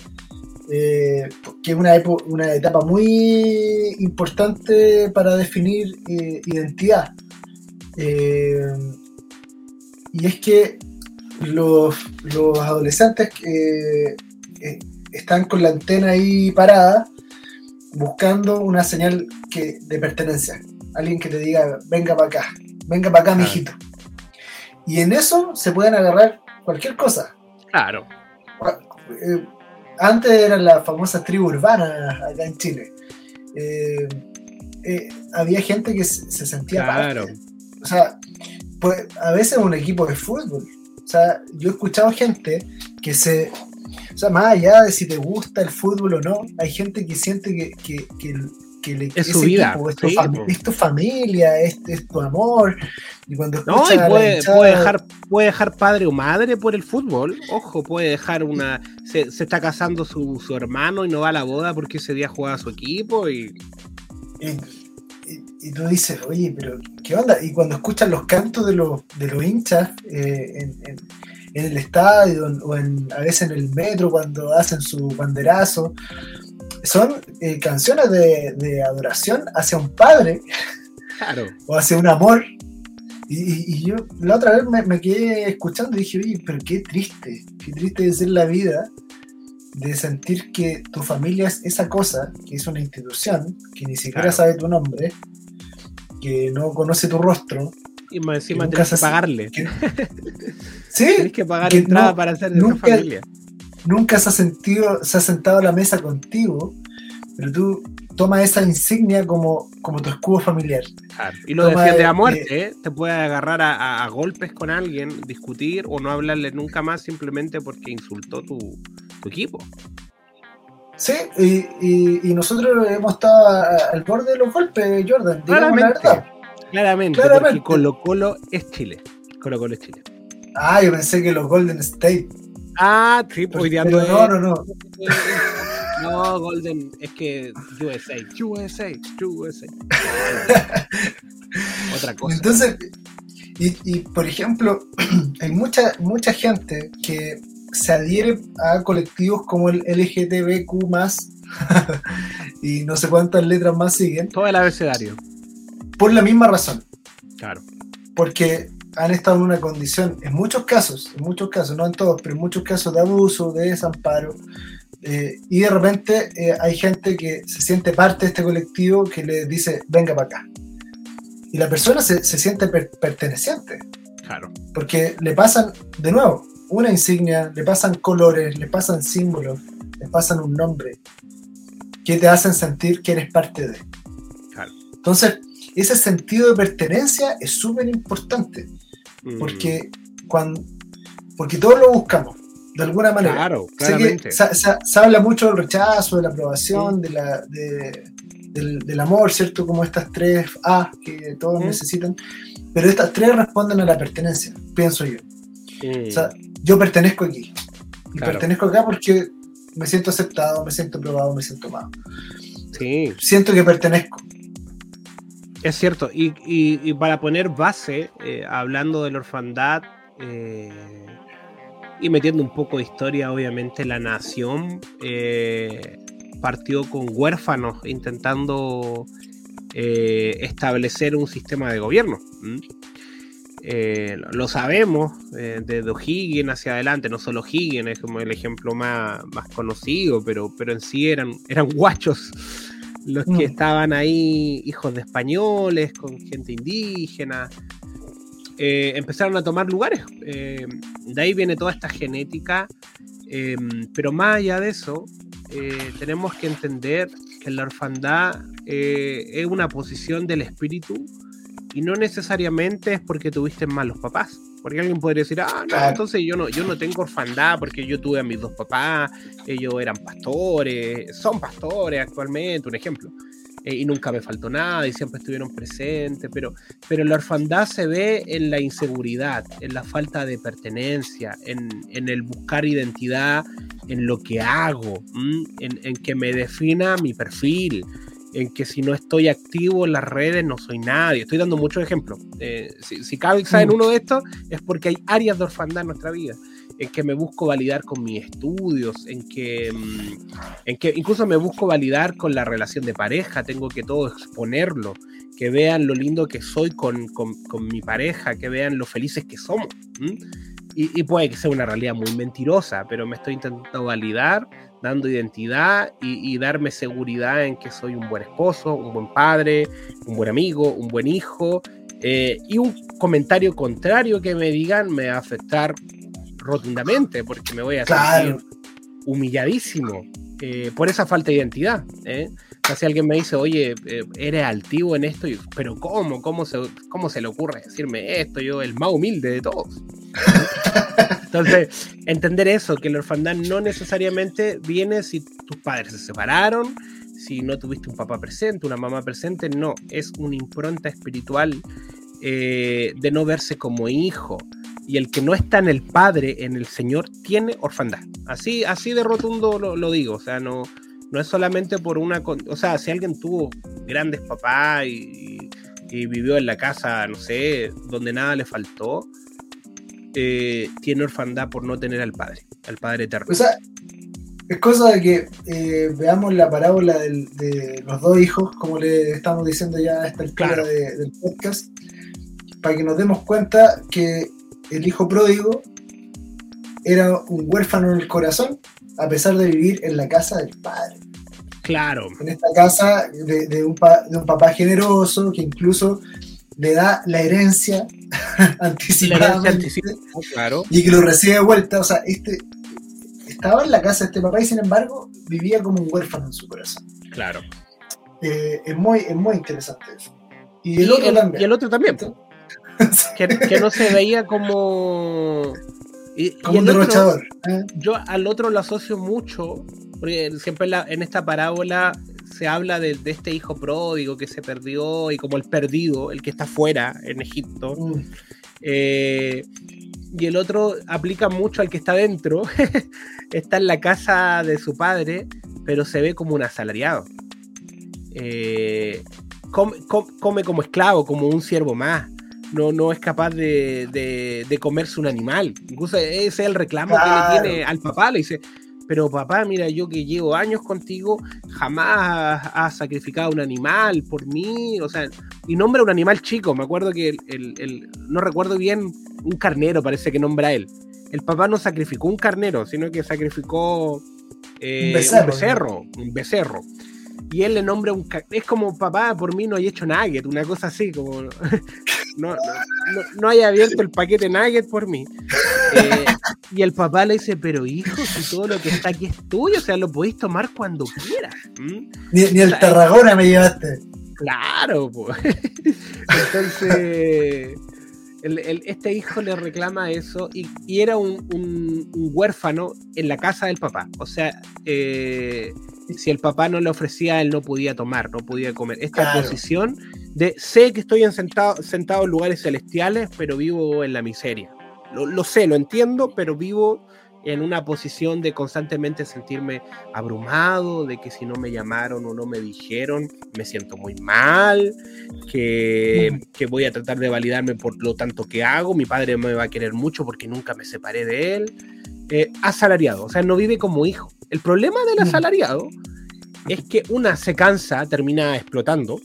eh, que es una, una, etapa muy importante para definir eh, identidad. Eh, y es que los, los adolescentes están con la antena ahí parada buscando una señal que, de pertenencia. Alguien que te diga, venga para acá, venga para acá, mijito. Y en eso se pueden agarrar cualquier cosa. Claro. Eh, antes eran las famosas tribus urbanas acá en Chile. Eh, eh, había gente que se, sentía claro. O sea, pues, a veces un equipo de fútbol. O sea, yo he escuchado gente que se o sea, más allá de si te gusta el fútbol o no, hay gente que siente que, que, que, que es su vida. es, tu familia, es, tu amor. Y cuando no, y puede, puede, dejar, puede dejar padre o madre por el fútbol. Ojo, puede dejar una. Se, está casando su, su, hermano y no va a la boda porque ese día juega a su equipo y. y, tú dices, oye, pero ¿qué onda? Y cuando escuchas los cantos de los, de los hinchas eh, en en el estadio o en, a veces en el metro cuando hacen su banderazo. Son eh, canciones de, adoración hacia un padre o hacia un amor. Y, yo la otra vez me, quedé escuchando y dije, oye, pero qué triste, qué triste de ser la vida, de sentir que tu familia es esa cosa, que es una institución, que ni siquiera sabe tu nombre, que no conoce tu rostro, y más encima tienes que pagarle. sí. Tienes que pagar entrada para ser de nunca, familia. Nunca se ha, sentido, se ha sentado a la mesa contigo, pero tú tomas esa insignia como, como tu escudo familiar. Y lo defiende a muerte, ¿eh? te puede agarrar a, golpes con alguien, discutir o no hablarle nunca más simplemente porque insultó tu, equipo. Sí, y, y, nosotros hemos estado al borde de los golpes, Jordan, digamos la verdad. Claramente, porque Colo Colo es Chile. Colo Colo es Chile. Ah, yo pensé que los Golden State. Ah, sí, pues no, no, no. No, Golden, es que USA, USA, USA. Otra cosa. Entonces, y, y, por ejemplo, hay mucha, mucha gente que se adhiere a colectivos como el LGTBQ y no sé cuántas letras más siguen. Todo el abecedario por la misma razón. Claro. Porque han estado en una condición, en muchos casos, en muchos casos, no en todos, pero en muchos casos de abuso, de desamparo, eh, y de repente eh, hay gente que se siente parte de este colectivo que le dice, venga para acá. Y la persona se, siente perteneciente. Claro. Porque le pasan, de nuevo, una insignia, le pasan colores, le pasan símbolos, le pasan un nombre, que te hacen sentir que eres parte de. Claro. Entonces, ese sentido de pertenencia es súper importante. Mm. Porque, cuando, porque todos lo buscamos, de alguna manera. Claro, claramente. Se, habla mucho del rechazo, de la aprobación, de la, del, amor, ¿cierto? Como estas tres A que todos necesitan. Pero estas tres responden a la pertenencia, pienso yo. O sea, yo pertenezco aquí. Y pertenezco acá porque me siento aceptado, me siento aprobado, me siento amado. Sí. Siento que pertenezco. Es cierto, y, para poner base, eh, hablando de la orfandad eh, y metiendo un poco de historia, obviamente la nación eh, partió con huérfanos intentando establecer un sistema de gobierno. lo sabemos desde O'Higgins hacia adelante, no solo O'Higgins es como el ejemplo más, más conocido, pero, pero en sí eran, eran guachos los que mm. estaban ahí, hijos de españoles, con gente indígena, eh, empezaron a tomar lugares. Eh, de ahí viene toda esta genética, em, pero más allá de eso, eh, tenemos que entender que la orfandad es una posición del espíritu y no necesariamente es porque tuviste malos papás. Porque alguien podría decir, ah, no, entonces yo no, yo no tengo orfandad porque yo tuve a mis dos papás, ellos eran pastores, son pastores actualmente, un ejemplo. eh, y nunca me faltó nada y siempre estuvieron presentes, pero, pero la orfandad se ve en la inseguridad, en la falta de pertenencia, en, en el buscar identidad en lo que hago, en, en, que me defina mi perfil, en que si no estoy activo en las redes no soy nadie. Estoy dando muchos ejemplos. Eh, si, si cabe en mm. uno de estos, es porque hay áreas de orfandad en nuestra vida en que me busco validar con mis estudios, en que, mm, en que incluso me busco validar con la relación de pareja, tengo que todo exponerlo, que vean lo lindo que soy con, mi pareja, que vean lo felices que somos. Y, puede que sea una realidad muy mentirosa, pero me estoy intentando validar, dando identidad y, darme seguridad en que soy un buen esposo, un buen padre, un buen amigo, un buen hijo. Eh, y un comentario contrario que me digan me va a afectar rotundamente, porque me voy a sentir humilladísimo eh, por esa falta de identidad. ¿eh? Si alguien me dice, oye, eh, eres altivo en esto, pero ¿cómo? ¿Cómo se, ¿Cómo se le ocurre decirme esto? Yo, el más humilde de todos. Entonces, entender eso, que la orfandad no necesariamente viene si tus padres se separaron, si no tuviste un papá presente, una mamá presente, no, es una impronta espiritual eh, de no verse como hijo, y el que no está en el Padre, en el Señor, tiene orfandad. Así, así de rotundo lo, digo, o sea, no, no es solamente por una... O sea, si alguien tuvo grandes papás y, vivió en la casa, no sé, donde nada le faltó, eh, tiene orfandad por no tener al Padre, al Padre eterno. O sea, es cosa de que eh, veamos la parábola de los dos hijos, como le estamos diciendo ya a esta altura del podcast, para que nos demos cuenta que el hijo pródigo era un huérfano en el corazón, a pesar de vivir en la casa del padre. Claro. En esta casa de, un, papá generoso que incluso le da la herencia anticipada. claro. Y que lo recibe de vuelta. O sea, este estaba en la casa de este papá y sin embargo vivía como un huérfano en su corazón. Claro. Eh, es, muy, es muy interesante eso. Y el otro también. Y el otro también que, no se veía como. Como un derrochador. ¿eh? Yo al otro lo asocio mucho, porque siempre en, esta parábola se habla de, este hijo pródigo que se perdió y como el perdido, el que está fuera en Egipto. Mm. Eh, y el otro aplica mucho al que está dentro, está en la casa de su padre, pero se ve como un asalariado. Eh, come, como esclavo, como un siervo más no, no es capaz de, de, comerse un animal. Incluso ese es el reclamo que le tiene al papá. Le dice, pero papá, mira, yo que llevo años contigo, jamás has, sacrificado un animal por mí. O sea, y nombra un animal chico. Me acuerdo que el, no recuerdo bien, un carnero parece que nombra él. El papá no sacrificó un carnero, sino que sacrificó eh, un becerro. Un becerro y él le nombra un. Es como, papá, por mí no hay hecho nugget, una cosa así, como. no, no, haya abierto el paquete nugget por mí. Eh, y el papá le dice, pero hijo, si todo lo que está aquí es tuyo, o sea, lo podéis tomar cuando quieras. Ni, el Tarragona me llevaste. Claro, pues. Entonces. este hijo le reclama eso y, era un, huérfano en la casa del papá. O sea, eh, si el papá no le ofrecía, él no podía tomar, no podía comer. Esta posición de sé que estoy sentado, sentado en lugares celestiales, pero vivo en la miseria. Lo, sé, lo entiendo, pero vivo en una posición de constantemente sentirme abrumado, de que si no me llamaron o no me dijeron, me siento muy mal, que, que, voy a tratar de validarme por lo tanto que hago, mi padre me va a querer mucho porque nunca me separé de él. Eh, asalariado, o sea, no vive como hijo. El problema del mm. asalariado es que una se cansa, termina explotando,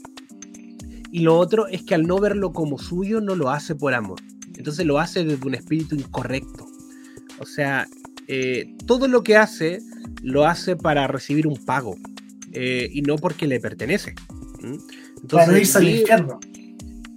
y lo otro es que al no verlo como suyo no lo hace por amor. Entonces lo hace desde un espíritu incorrecto. O sea, eh, todo lo que hace lo hace para recibir un pago eh, y no porque le pertenece. Entonces, para irse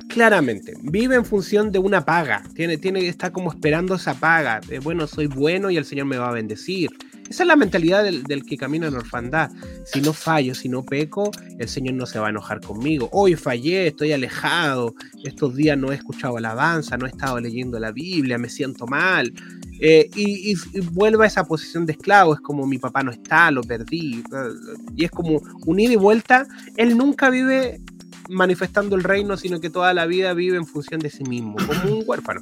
Claramente, vive en función de una paga. Tiene, tiene, está como esperando esa paga. bueno, soy bueno y el Señor me va a bendecir. Esa es la mentalidad del, que camina en orfandad. Si no fallo, si no peco, el Señor no se va a enojar conmigo. Hoy fallé, estoy alejado, estos días no he escuchado alabanza, no he estado leyendo la Biblia, me siento mal. Eh, y, vuelve a esa posición de esclavo, es como mi papá no está, lo perdí, y es como un ida y vuelta, él nunca vive manifestando el reino, sino que toda la vida vive en función de sí mismo, como un huérfano,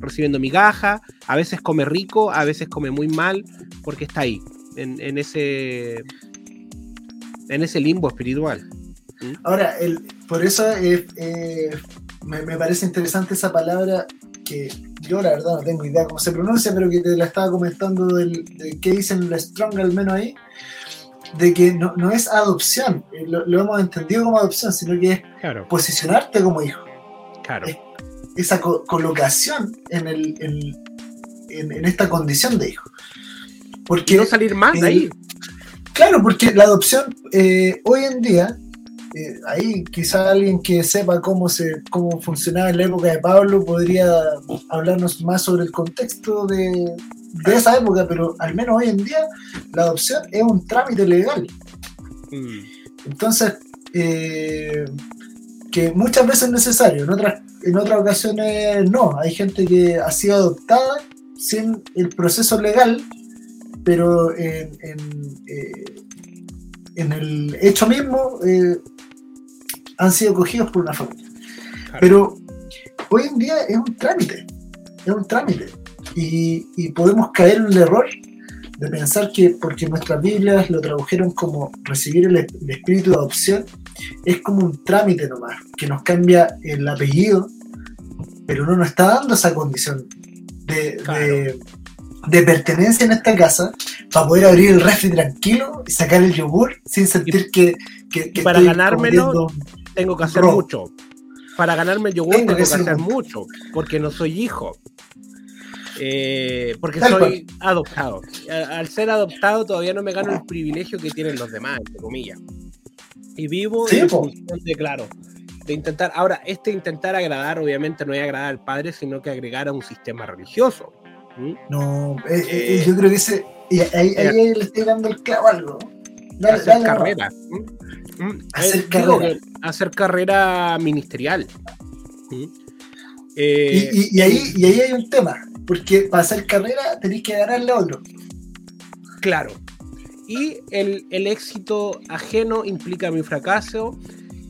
recibiendo migaja, a veces come rico, a veces come muy mal, porque está ahí, en, ese, en ese limbo espiritual. ¿Mm? Ahora, el, por eso eh, eh, me, me, parece interesante esa palabra que yo la verdad no tengo idea cómo se pronuncia, pero que te la estaba comentando del, de qué dicen la Strong al menos ahí, de que no, no es adopción, eh, lo, hemos entendido como adopción, sino que es posicionarte como hijo. Claro. Esa colocación en, el, en, en, esta condición de hijo. Porque, no salir más de ahí. Claro, porque la adopción eh, hoy en día eh, ahí quizá alguien que sepa cómo, se, cómo funcionaba en la época de Pablo podría hablarnos más sobre el contexto de, esa época, pero al menos hoy en día la adopción es un trámite legal. Mm. Entonces, eh, que muchas veces es necesario, en otras, en otras ocasiones no. Hay gente que ha sido adoptada sin el proceso legal, pero en, en, eh, el hecho mismo han sido cogidos por una familia. Pero hoy en día es un trámite, es un trámite. Y, podemos caer en el error de pensar que porque nuestras Biblias lo tradujeron como recibir el, espíritu de adopción, es como un trámite nomás, que nos cambia el apellido, pero no nos está dando esa condición de, de, pertenencia en esta casa para poder abrir el refri tranquilo y sacar el yogur sin sentir que, que, para ganármelo tengo que hacer mucho. Para ganarme el yogur tengo, que hacer mucho, porque no soy hijo. Eh, porque soy adoptado. Al ser adoptado todavía no me gano el privilegio que tienen los demás, entre comillas. Y vivo en función de, claro, de intentar. Ahora, este intentar agradar, obviamente no es agradar al padre, sino que agregar a un sistema religioso. No, eh, eh, yo creo que ese. Ahí, ahí, le estoy dando el clavo algo. hacer carrera. Mm, hacer, eh, carrera. hacer carrera ministerial. Mm. Eh, y, ahí, y ahí hay un tema, porque para hacer carrera tenéis que ganarle a otro. Claro. Y el, éxito ajeno implica mi fracaso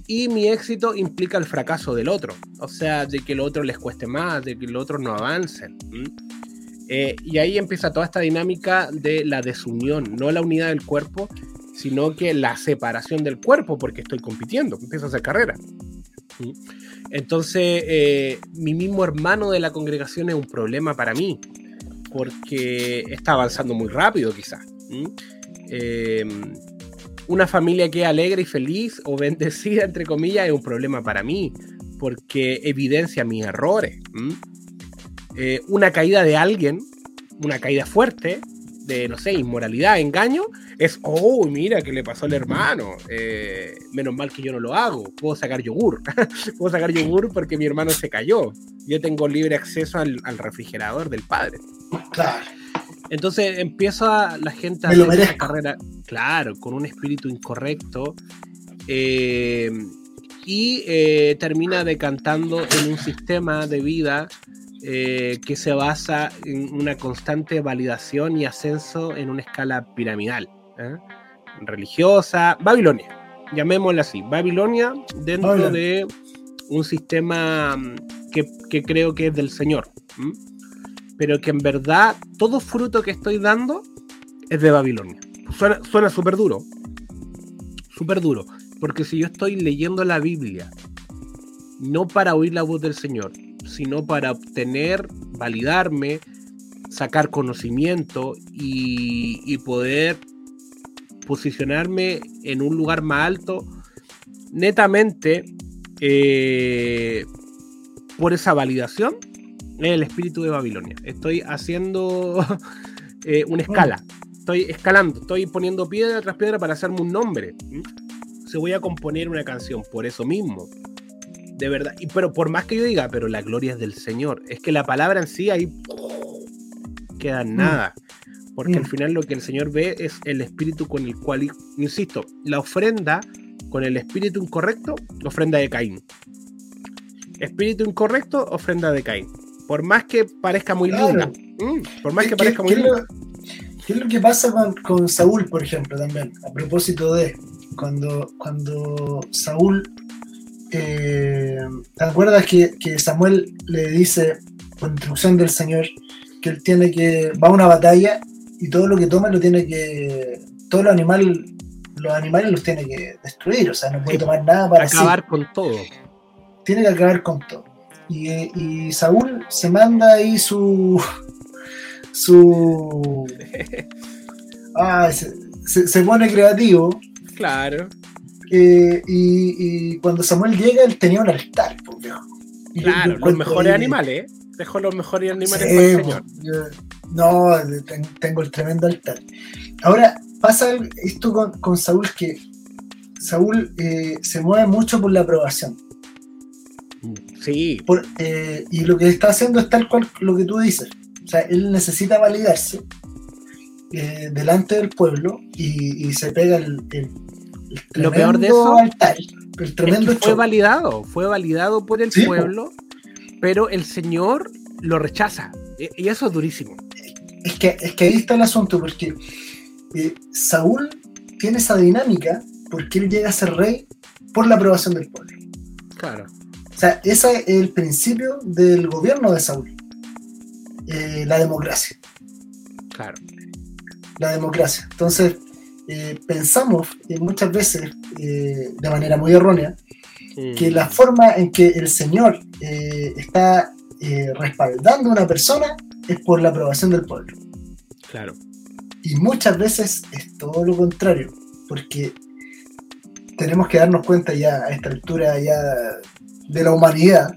y mi éxito implica el fracaso del otro. O sea, de que el otro les cueste más, de que el otro no avancen. Eh, y ahí empieza toda esta dinámica de la desunión, no la unidad del cuerpo, sino que la separación del cuerpo, porque estoy compitiendo, empiezo a hacer carrera. Entonces, eh, mi mismo hermano de la congregación es un problema para mí, porque está avanzando muy rápido quizás. Em, una familia que es alegre y feliz o bendecida, entre comillas, es un problema para mí, porque evidencia mis errores. Eh, una caída de alguien, una caída fuerte, de, no sé, inmoralidad, engaño, es, oh, mira, ¿qué le pasó al hermano? Eh, menos mal que yo no lo hago, puedo sacar yogur, puedo sacar yogur porque mi hermano se cayó, yo tengo libre acceso al, refrigerador del padre. Claro. Entonces empieza la gente a hacer esa carrera, claro, con un espíritu incorrecto. Eh, y eh, termina decantando en un sistema de vida eh, que se basa en una constante validación y ascenso en una escala piramidal, religiosa, Babilonia, llamémosla así, Babilonia dentro de un sistema mm, que, creo que es del Señor, pero que en verdad todo fruto que estoy dando es de Babilonia. Suena súper duro, súper duro, porque si yo estoy leyendo la Biblia, no para oír la voz del Señor, sino para obtener, validarme, sacar conocimiento y, poder posicionarme en un lugar más alto, netamente eh, por esa validación el espíritu de Babilonia. Estoy haciendo eh, una escala, estoy escalando, estoy poniendo piedra tras piedra para hacerme un nombre. Se voy a componer una canción por eso mismo de verdad. Y, pero por más que yo diga, pero la gloria es del Señor, es que la palabra en sí ahí queda mm. nada. Porque al mm. final lo que el Señor ve es el espíritu con el cual, insisto, la ofrenda con el espíritu incorrecto, ofrenda de Caín. Espíritu incorrecto, ofrenda de Caín. Por más que parezca muy linda, Mm, por más que ¿Qué- parezca muy lo- ¿Qué es lo que pasa con, con Saúl, por ejemplo, también? A propósito de cuando, cuando Saúl, eh, ¿te acuerdas que, que Samuel le dice, por instrucción del Señor, que él tiene que, va a una batalla y todo lo que toma lo tiene que, todos los animales, los animales los tiene que destruir, o sea, no puede tomar nada para sí Acabar con todo. tiene que acabar con todo. Y, y Saúl se manda ahí su. su. Ah, se, se- se pone creativo. Claro, eh, y, y cuando Samuel llega, él tenía un altar. Y yo claro, los mejores ahí- animales, ¿eh? Dejó los mejores animales Sí, para el señor. yo- no, ten- tengo el tremendo altar. Ahora, pasa esto con, con Saúl que Saúl eh, se mueve mucho por la aprobación. Sí, Por- eh, y lo que está haciendo es tal cual lo que tú dices. O sea, él necesita validarse eh, delante del pueblo y, y se pega el, el- el Lo peor de eso altar, el es tremendo que fue show. validado, fue validado por el Sí, po. pueblo, pero el señor lo rechaza. E- Y eso es durísimo. Es que, es que ahí está el asunto, porque eh, Saúl tiene esa dinámica porque él llega a ser rey por la aprobación del pueblo. Claro. O sea, ese es el principio del gobierno de Saúl. Eh, la democracia. Claro. la democracia. Entonces, eh, pensamos eh, muchas veces, de manera muy errónea, que Mm. la forma en que el Señor está respaldando a una persona es por la aprobación del pueblo. Claro. Y muchas veces es todo lo contrario, porque tenemos que darnos cuenta ya a esta altura ya de la humanidad,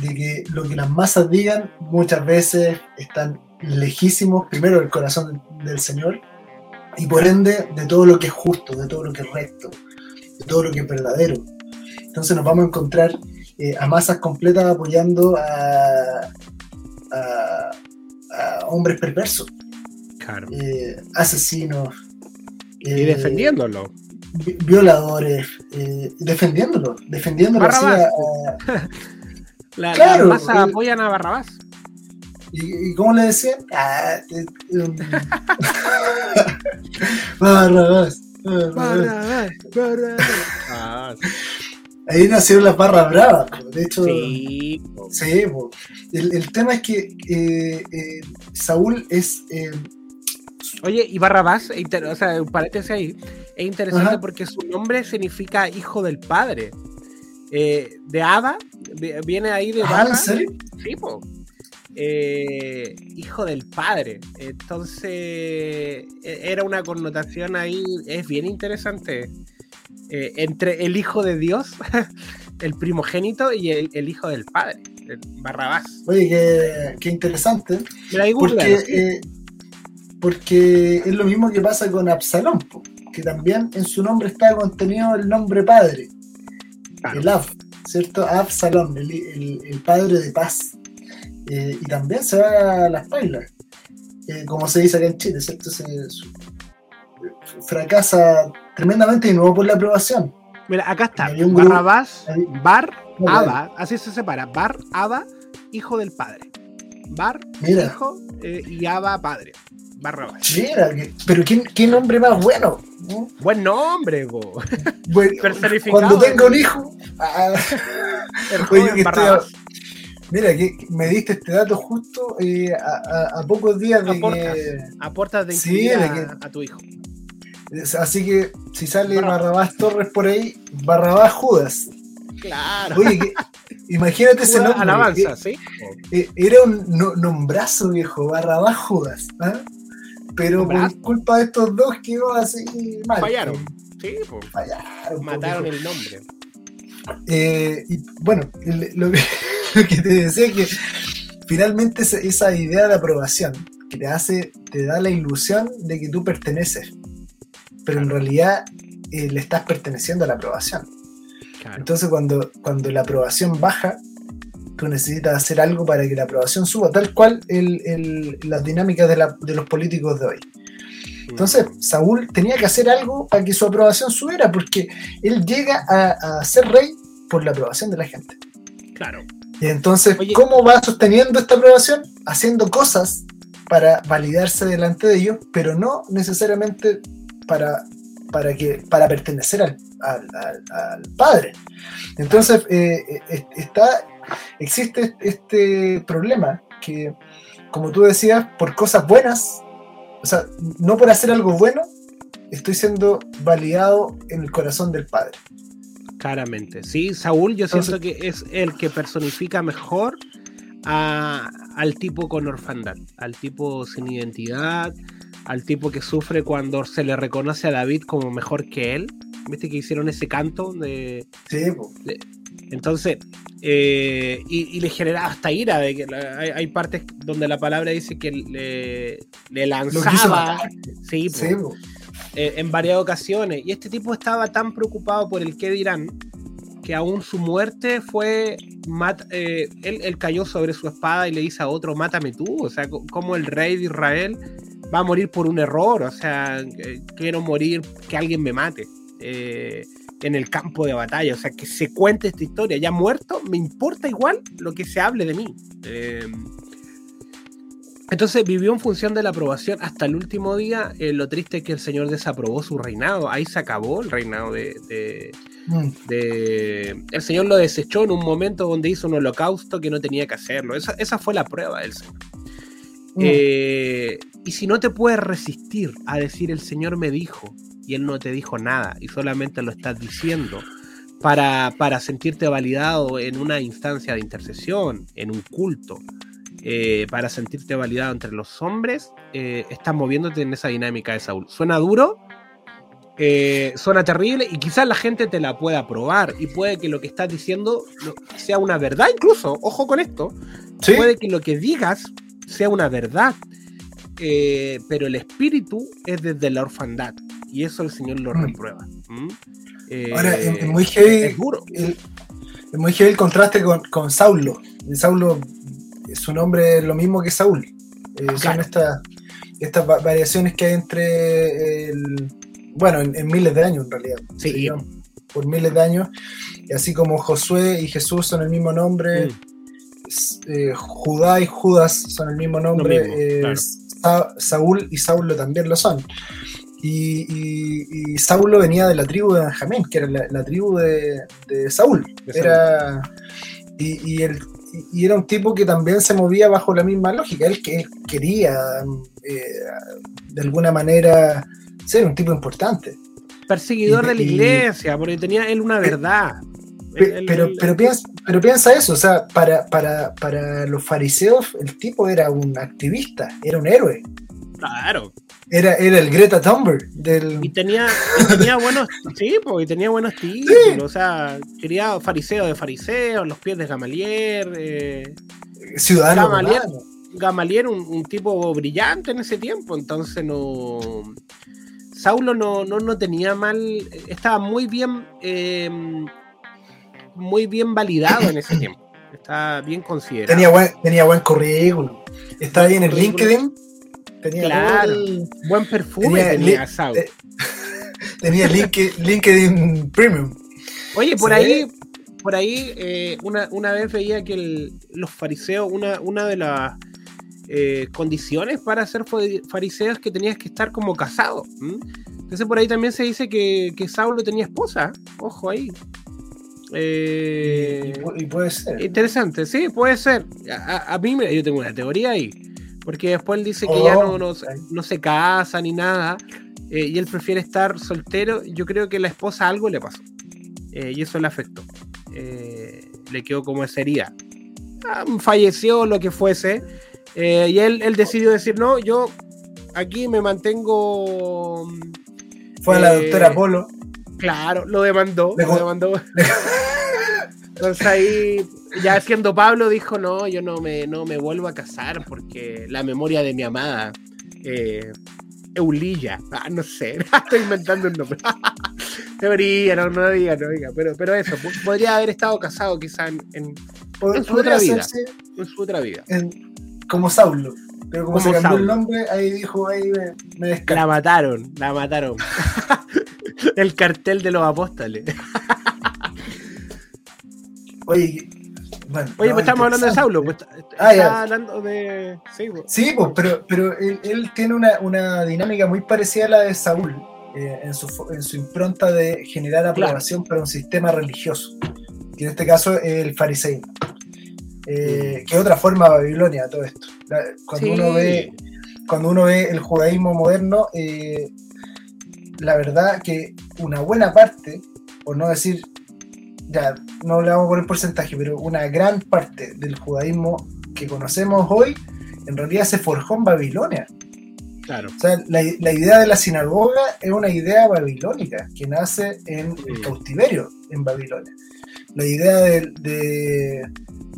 de que lo que las masas digan muchas veces están lejísimos, primero del corazón del Señor, y por ende de todo lo que es justo, de todo lo que es recto, de todo lo que es verdadero. Entonces nos vamos a encontrar eh, a masas completas apoyando a, a- a hombres perversos, Claro. eh, asesinos. Y eh, defendiéndolo. Vi- violadores, eh, defendiéndolo, defendiéndolo así Barrabás. a- a- La, claro, las masas el- apoyan a Barrabás. ¿Y, y cómo le decían? Ah, eh, um, Barrabás, Barrabás. Ah, Ahí nacieron las barras bravas, po. de hecho. sí. Sí, po. el, el tema es que eh, eh, Saúl es. Oye, y Barrabás, e inter- o sea, paréntesis ahí, es interesante Ajá. porque su nombre significa hijo del padre. Eh, de Ada, vi- viene ahí de ah, Barra. Sí. Eh, hijo del padre. Entonces, e- era una connotación ahí, es bien interesante. eh, entre el hijo de Dios, el primogénito, y el, el hijo del padre, el Barrabás. Oye, qué, qué interesante. Porque, porque es lo mismo que pasa con Absalón, que también en su nombre está contenido el nombre padre, Claro. el Ab, ¿cierto? Absalón, el, el- el padre de paz. Eh, y también se va a las pailas, eh, como se dice acá en Chile, ¿cierto? Se, su- fracasa tremendamente y no por la aprobación. Mira, acá está. Grupo- Barrabás, Bar, No, Abba, así se separa. Bar, Abba, hijo del padre. Bar, Mira. hijo eh, y Abba, padre. Barrabás. Mira, pero ¿qué, qué nombre más bueno. ¿no? Buen nombre, bo. Bueno, cuando tenga un hijo, ah, El Oye, que estoy. Mira, que me diste este dato justo eh, a, a- a pocos días de Aportas. que. Aportas de Sí, de a, que- a tu hijo. Así que si sale Barrabás. Barrabás Torres por ahí, Barrabás Judas. Claro. Oye, que- imagínate ese nombre. alabanza, eh, ¿sí? eh, era un no- nombrazo viejo, Barrabás Judas. ¿ah? Pero por culpa de estos dos quedó así mal. Fallaron. Sí, po. Fallaron. Mataron el nombre. Eh, y bueno, lo, que, lo que te decía es que finalmente esa, esa idea de aprobación que te hace, te da la ilusión de que tú perteneces, pero en realidad eh, le estás perteneciendo a la aprobación. Claro. Entonces cuando, cuando la aprobación baja, tú necesitas hacer algo para que la aprobación suba, tal cual el- el- las dinámicas de, la- de los políticos de hoy. Entonces, Saúl tenía que hacer algo para que su aprobación subiera, porque él llega a, a ser rey por la aprobación de la gente. Claro. Y entonces, Oye. ¿cómo va sosteniendo esta aprobación? Haciendo cosas para validarse delante de ellos, pero no necesariamente para, para, que, para pertenecer al, al, Padre. Entonces, eh, eh, está, existe este problema que, como tú decías, por cosas buenas, o sea, no por hacer algo bueno, estoy siendo validado en el corazón del Padre. Claramente, sí, Saúl yo siento que es el que personifica mejor al tipo con orfandad, al tipo sin identidad, al tipo que sufre cuando se le reconoce a David como mejor que él. ¿Viste que hicieron ese canto? De, sí, entonces, eh, y, le genera hasta ira. De que hay, partes donde la palabra dice que le, lanzaba. Sí, eh, en varias ocasiones. Y este tipo estaba tan preocupado por el qué dirán que aún su muerte fue. Eh, él, cayó sobre su espada y le dice a otro: Mátame tú. O sea, como el rey de Israel va a morir por un error. O sea, eh, quiero morir, que alguien me mate. En el campo de batalla, o sea, que se cuente esta historia. Ya muerto, me importa igual lo que se hable de mí. Entonces vivió en función de la aprobación hasta el último día. Eh, lo triste es que el Señor desaprobó su reinado. Ahí se acabó el reinado de, mm. El Señor lo desechó en un momento donde hizo un holocausto que no tenía que hacerlo. Esa, fue la prueba del Señor. Mm. Eh, y si no te puedes resistir a decir el Señor me dijo y Él no te dijo nada y solamente lo estás diciendo para, para sentirte validado en una instancia de intercesión, en un culto eh, para sentirte validado entre los hombres, eh, estás moviéndote en esa dinámica de Saúl. Suena duro, eh, suena terrible y quizás la gente te la pueda probar y puede que lo que estás diciendo sea una verdad incluso, ojo con esto, puede que lo que digas sea una verdad, pero el espíritu es desde la orfandad y eso el Señor lo mm. reprueba. Ahora, es, muy heavy, El, es muy heavy el contraste con, con Saulo. Saulo su nombre es lo mismo que Saúl. Eh, son estas, estas variaciones que hay entre el, bueno, en, miles de años en realidad. Sí. por miles de años. Y así como Josué y Jesús son el mismo nombre, mm. Eh, Judá y Judas son el mismo nombre, eh, Saúl y Saulo también lo son. Y, Saulo venía de la tribu de Benjamín, que era la, tribu de, Saúl. era, y, y el, y era un tipo que también se movía bajo la misma lógica. Él, que quería, eh, de alguna manera, ser un tipo importante. Perseguidor de la iglesia, porque tenía él una verdad. Pero, pero, piensa, pero piensa eso, o sea, para, para, para los fariseos el tipo era un activista, era un héroe. Claro. Era, era el Greta Thunberg del... Y tenía, tenía buenos sí, y tenía buenos títulos, o sea, quería fariseo de fariseo, los pies de Gamalier. Eh, Ciudadano. Gamalier, Gamalier un, tipo brillante en ese tiempo, entonces no... Saulo no, no, no tenía mal, estaba muy bien, em, muy bien validado en ese tiempo. Estaba bien considerado. Tenía buen, tenía buen currículum. Estaba ahí en el LinkedIn Tenía claro, buen perfume tenía, tenía, LinkedIn, Premium. Oye, por ahí, por ahí eh, una, vez veía que los fariseos, una, una de las eh, condiciones para ser fariseos es que tenías que estar como casado. Entonces por ahí también se dice que, que Saulo tenía esposa. Ojo ahí. Eh, y, puede ser. Interesante, sí, puede ser. A, a mí, yo tengo una teoría ahí porque después él dice que ya no, oh, no, se casa ni nada, eh, y él prefiere estar soltero. Yo creo que la esposa algo le pasó, eh, y eso le afectó. Le quedó como sería. Ah, falleció, lo que fuese, y él, él decidió decir: No, yo aquí me mantengo. Fue a la doctora Polo. Claro, lo demandó. Lo demandó. Entonces ahí, ya siendo Pablo, dijo, no, yo no me, no me vuelvo a casar porque la memoria de mi amada, eh, Eulilla, ah, no sé, estoy inventando un nombre. Teoría, no, no diga, no diga, pero, pero eso, podría haber estado casado quizá en, en, su otra vida. En su otra vida. como Saulo. Pero como, se cambió el nombre, ahí dijo, ahí me, me La mataron, la mataron. El cartel de los apóstoles. Oye, bueno, Oye, no, pues estamos hablando de. Saulo, pues Ah, está hablando de. Sí, pues. Sí, pues, pero, pero él, él tiene una, una dinámica muy parecida a la de Saúl, eh, en, su, en su impronta de generar aprobación para un sistema religioso, que en este caso es el fariseísmo, eh, que es otra forma de Babilonia todo esto. La- Cuando, Sí. uno ve, cuando uno ve el judaísmo moderno, eh, la verdad que una buena parte, por no decir, ya no le vamos a poner porcentaje, pero una gran parte del judaísmo que conocemos hoy, en realidad se forjó en Babilonia. Claro. O sea, la, la idea de la sinagoga es una idea babilónica que nace en el Mm. cautiverio en Babilonia. La idea de, de-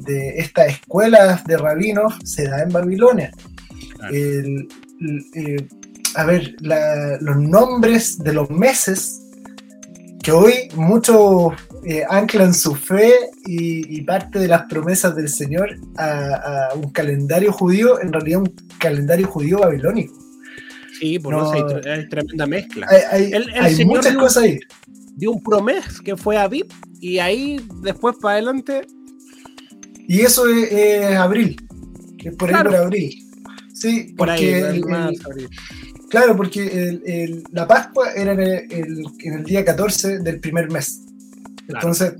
de estas escuelas de rabinos se da en Babilonia. Claro. El- el- eh, a ver, la- los nombres de los meses que hoy muchos eh, anclan su fe y, y parte de las promesas del Señor a, a un calendario judío, en realidad un calendario judío babilónico. Sí, por No. eso hay, tre- hay tremenda mezcla. Hay, hay- El- el hay Señor muchas dio- cosas ahí. Dio un promes que fue a VIP y ahí después para adelante. Y eso es, es abril, es por ahí Claro. por abril. Sí, Por ahí, porque el- más el- abril. Claro, porque el- el- la Pascua era en el, en día 14 del primer mes. Claro. Entonces,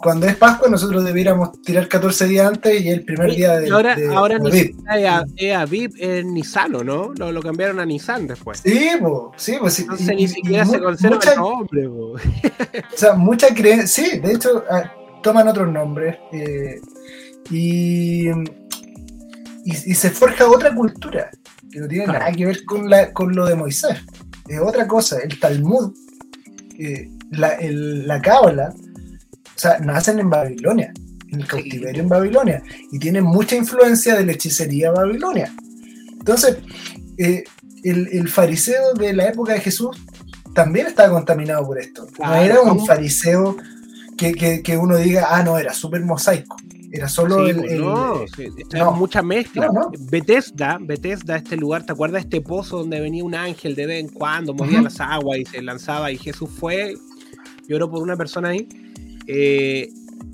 cuando es Pascua, nosotros debiéramos tirar 14 días antes y el primer día de, ahora, de- ahora de Aviv. siquiera es a, es a VIP, es Nissan, ¿o ¿no? Lo, lo cambiaron a Nissan después. Sí, po, sí, pues sí. Entonces y- ni siquiera y se conserva mucha- el nombre, po. O sea, mucha creencia. Sí, de hecho, ah, toman otros nombres. eh, y, y, y se forja otra cultura que no tiene Claro. nada que ver con, la, con lo de Moisés. Es otra cosa. El Talmud, eh, la, el- la Cábala, o sea, nacen en Babilonia, en el cautiverio en Babilonia, y tienen mucha influencia de la hechicería babilonia. Entonces, eh, el, el fariseo de la época de Jesús también estaba contaminado por esto. No era un ¿cómo? fariseo que, que- que uno diga, ah, no, era súper mosaico. Era solo Sí, el, pues, el- no, sí, está no. mucha mezcla. No, no. Bethesda, Bethesda, este lugar, ¿te acuerdas de este pozo donde venía un ángel de vez en cuando, movía Ujú. las aguas y se lanzaba y Jesús fue, lloró por una persona ahí? Eh,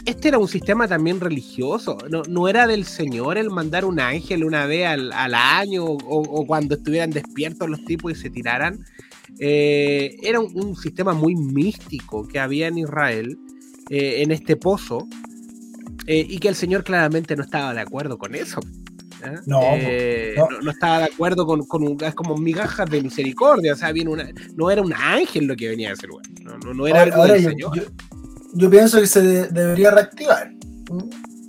este era un sistema también religioso, no, no era del Señor el mandar un ángel una vez al, al año o, o cuando estuvieran despiertos los tipos y se tiraran. Eh, era un, un sistema muy místico que había en Israel, eh, en este pozo, eh, y que el Señor claramente no estaba de acuerdo con eso. ¿ah? No, Eh, no. no, no estaba de acuerdo con, con un, es como migajas de misericordia, o sea, viene una, no era un ángel lo que venía de ese lugar, no, no, no era Ahora, algo ahora del yo, Señor. yo- yo pienso que se de- debería reactivar.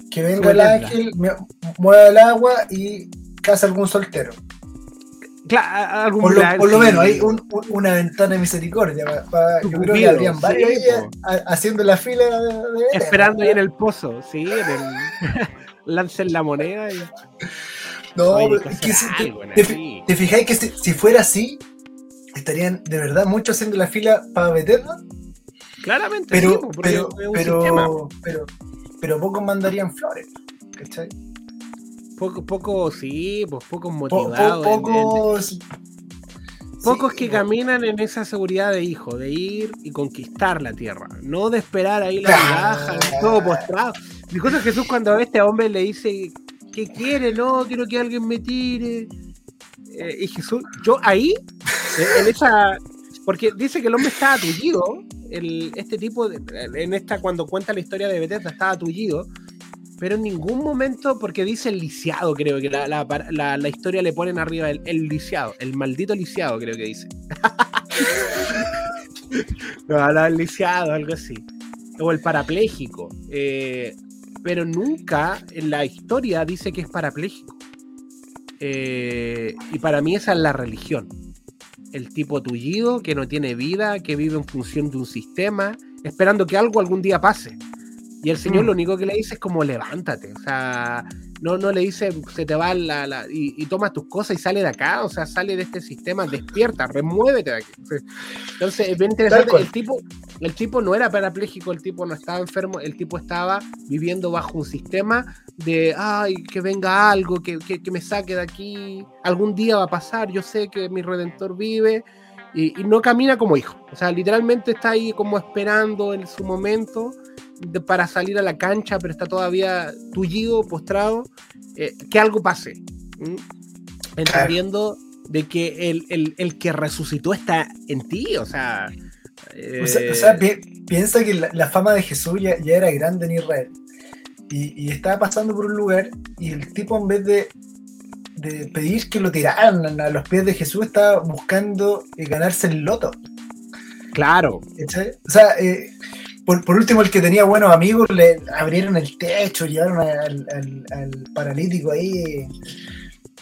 Que venga el ángel, mueva el agua y casa algún soltero. Cla- a- algún Por lo, por menos, hay un- un- una ventana de misericordia. pa- pa- yo creo que habrían varios sí, ahí a- haciendo la fila de, de- Esperando ahí en el pozo, sí, en el, lancen la moneda y No, Oye, pero que es que hacer si- algo te, te fijáis que si, si fuera así, estarían de verdad muchos haciendo la fila para Bethesda, Claramente, pero, sí, pero, pero, pero, pero pocos mandarían flores. ¿Cachai? Poco, poco, sí, pues pocos Po- motivados. po- en- en- pocos. Pocos sí, que caminan en esa seguridad de hijo, de ir y conquistar la tierra, no de esperar ahí la Claro. migaja, todo postrado. Cosa Jesús cuando a este hombre le dice, ¿qué quiere? No, quiero que alguien me tire. Eh, y Jesús, yo ahí, en esa, porque dice que el hombre estaba tullido, el, este tipo, de- en esta, cuando cuenta la historia de Bethesda, estaba tullido, pero en ningún momento, porque dice el lisiado, creo que la, la, la- la historia le ponen arriba el, el lisiado, el maldito lisiado, creo que dice. no, habla del lisiado, algo así. O el parapléjico. eh, pero nunca en la historia dice que es parapléjico. Eh, y para mí esa es la religión. El tipo tullido que no tiene vida, que vive en función de un sistema, esperando que algo algún día pase. Y el Señor Mm. lo único que le dice es como levántate. O sea, no, no le dice se te va la, la- y, y toma tus cosas y sale de acá. O sea, sale de este sistema, despierta, remuévete de aquí. Entonces, es bien interesante. El tipo, el tipo no era parapléjico, el tipo no estaba enfermo, el tipo estaba viviendo bajo un sistema de, ay, que venga algo, que, que- que me saque de aquí. Algún día va a pasar, yo sé que mi redentor vive. Y, y no camina como hijo. O sea, literalmente está ahí como esperando en su momento para salir a la cancha, pero está todavía tullido, postrado, eh, que algo pase. Entendiendo de que el, que resucitó está en ti, o sea... O sea, eh, piensa que la, fama de Jesús ya, era grande en Israel. Y, estaba pasando por un lugar y el tipo en vez de, de pedir que lo tiraran a los pies de Jesús estaba buscando eh, ganarse el loto. Claro. O sea, eh, por, último, el que tenía buenos amigos le abrieron el techo, llevaron al, paralítico ahí.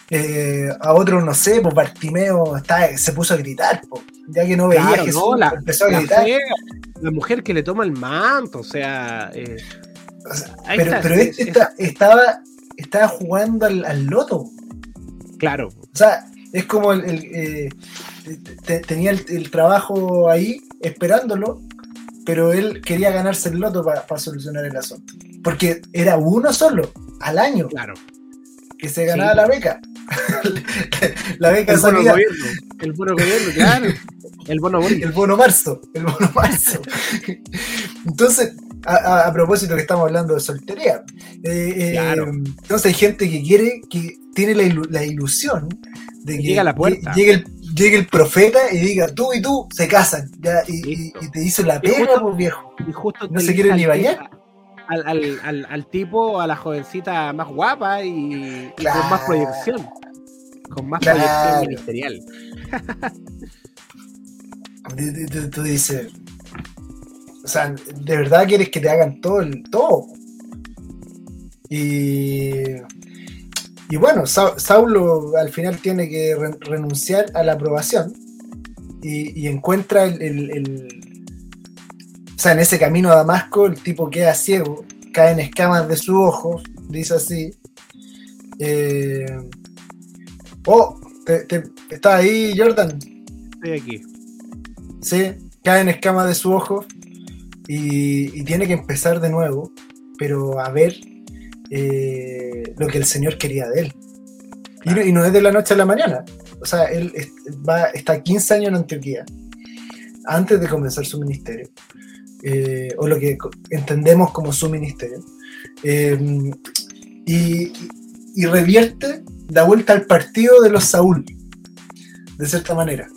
Eh, a otro, no sé, pues Bartimeo está, se puso a gritar, ya que no veía Jesús, la, empezó a gritar. La, mujer que le toma el manto, o sea. Eh, pero, pero este estaba, estaba jugando al, loto. Claro. O sea, es como el, eh, tenía el, trabajo ahí esperándolo pero él quería ganarse el loto para solucionar el asunto. Porque era uno solo, al año. Claro. Que se ganaba la beca. la beca el bono gobierno. El bono gobierno, claro. El bono El bono marzo. El bono marzo. Entonces, a, propósito que estamos hablando de soltería. Eh, eh, entonces hay gente que quiere, que tiene la, ilusión de que, llegue a la puerta. llegue el, llegue el profeta y diga, tú y tú se casan, ya, y, te dice la pena, pues viejo. Y justo no se quiere ni bañar. Al, al, al, al, tipo, a la jovencita más guapa y, con más proyección. Con más proyección ministerial. tú, dices, o sea, de verdad quieres que te hagan todo el todo. Y y bueno, Saulo al final tiene que renunciar a la aprobación y, encuentra el, O sea, en ese camino a Damasco el tipo queda ciego, cae en escamas de sus ojos, dice así. Eh, oh, ¿estás ahí, Jordan? Estoy aquí. Sí, cae en escamas de sus ojos y, y tiene que empezar de nuevo, pero a ver eh, lo que el Señor quería de él. Y, no, es de la noche a la mañana. O sea, él va, está 15 años en Antioquía, antes de comenzar su ministerio, eh, o lo que entendemos como su ministerio, eh, y, revierte, da vuelta al partido de los Saúl, de cierta manera.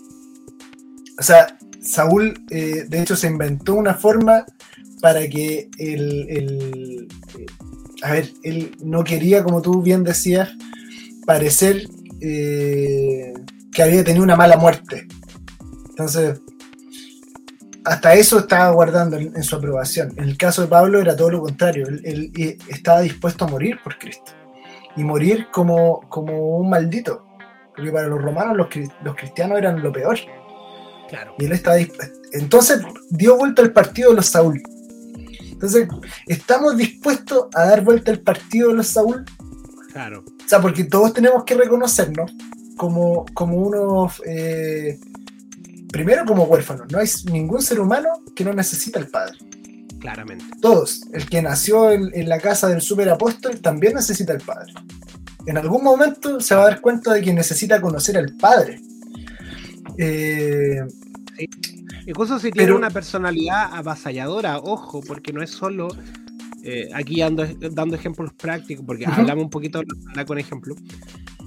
O sea, Saúl, de hecho, se inventó una forma para que el, a ver, él no quería, como tú bien decías, parecer eh, que había tenido una mala muerte. Entonces, hasta eso estaba guardando en, su aprobación. En el caso de Pablo era todo lo contrario, él, estaba dispuesto a morir por Cristo. Y morir como, como un maldito. Porque para los romanos los, los cristianos eran lo peor. Claro. Y él estaba Entonces dio vuelta al partido de los Saúl. Entonces, ¿estamos dispuestos a dar vuelta al partido de los Saúl? Claro. O sea, porque todos tenemos que reconocernos como, como unos. Eh, primero, como huérfanos. No hay ningún ser humano que no necesita al Padre. Claramente. Todos. El que nació en, la casa del superapóstol también necesita al Padre. En algún momento se va a dar cuenta de que necesita conocer al Padre. Eh, Incluso si tiene una personalidad avasalladora, ojo, porque no es solo. Eh, aquí ando, dando ejemplos prácticos, porque hablamos un poquito con ejemplos.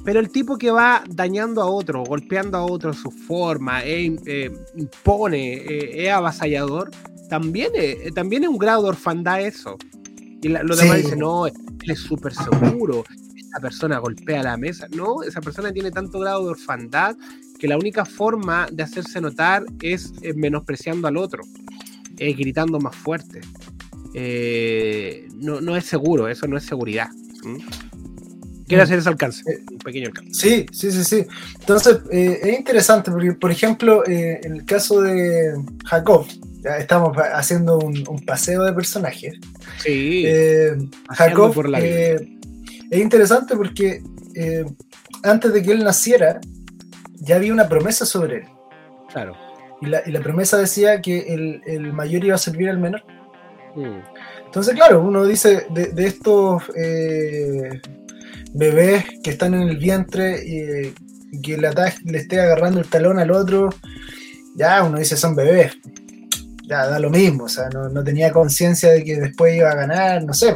Pero el tipo que va dañando a otro, golpeando a otro su forma, e, eh, impone, eh, es avasallador, también es, también es un grado de orfandad eso. Y los demás dicen, no, él es súper seguro, esa persona golpea la mesa. No, esa persona tiene tanto grado de orfandad que la única forma de hacerse notar es eh, menospreciando al otro, eh, gritando más fuerte. Eh, no, es seguro, eso no es seguridad. Quiero hacer ese alcance, un pequeño alcance. Sí, sí, sí, sí. Entonces, es interesante porque, por ejemplo, en el caso de Jacob, ya estamos haciendo un, paseo de personajes. Sí. Jacob es interesante porque antes de que él naciera, ya había una promesa sobre él. Claro. Y la, promesa decía que el, mayor iba a servir al menor. Mm. Entonces, claro, uno dice de, estos eh, bebés que están en el vientre y, que le, le esté agarrando el talón al otro, ya uno dice son bebés. ya da lo mismo, o sea, no, tenía conciencia de que después iba a ganar, no sé.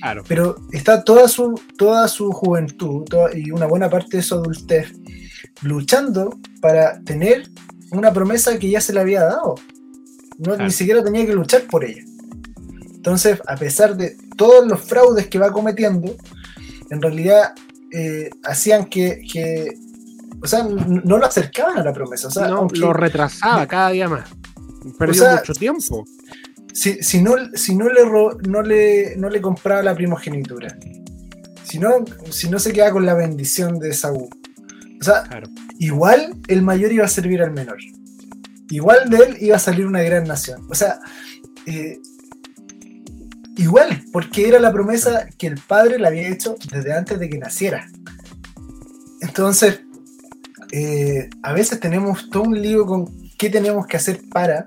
Claro. Pero está toda su, toda su juventud y una buena parte de su adultez luchando para tener una promesa que ya se le había dado. No, Ni siquiera tenía que luchar por ella. Entonces, a pesar de todos los fraudes que va cometiendo, en realidad eh, hacían que, o sea, no lo acercaban a la promesa. O sea, no, lo retrasaba cada día más. Perdió mucho tiempo. Si, si, no, si no, le, no, le, no le compraba la primogenitura, si no, si no se queda con la bendición de Saúl, o sea, igual el mayor iba a servir al menor. Igual de él iba a salir una gran nación. O sea, eh, igual, porque era la promesa que el padre le había hecho desde antes de que naciera. Entonces, eh, a veces tenemos todo un lío con qué tenemos que hacer para.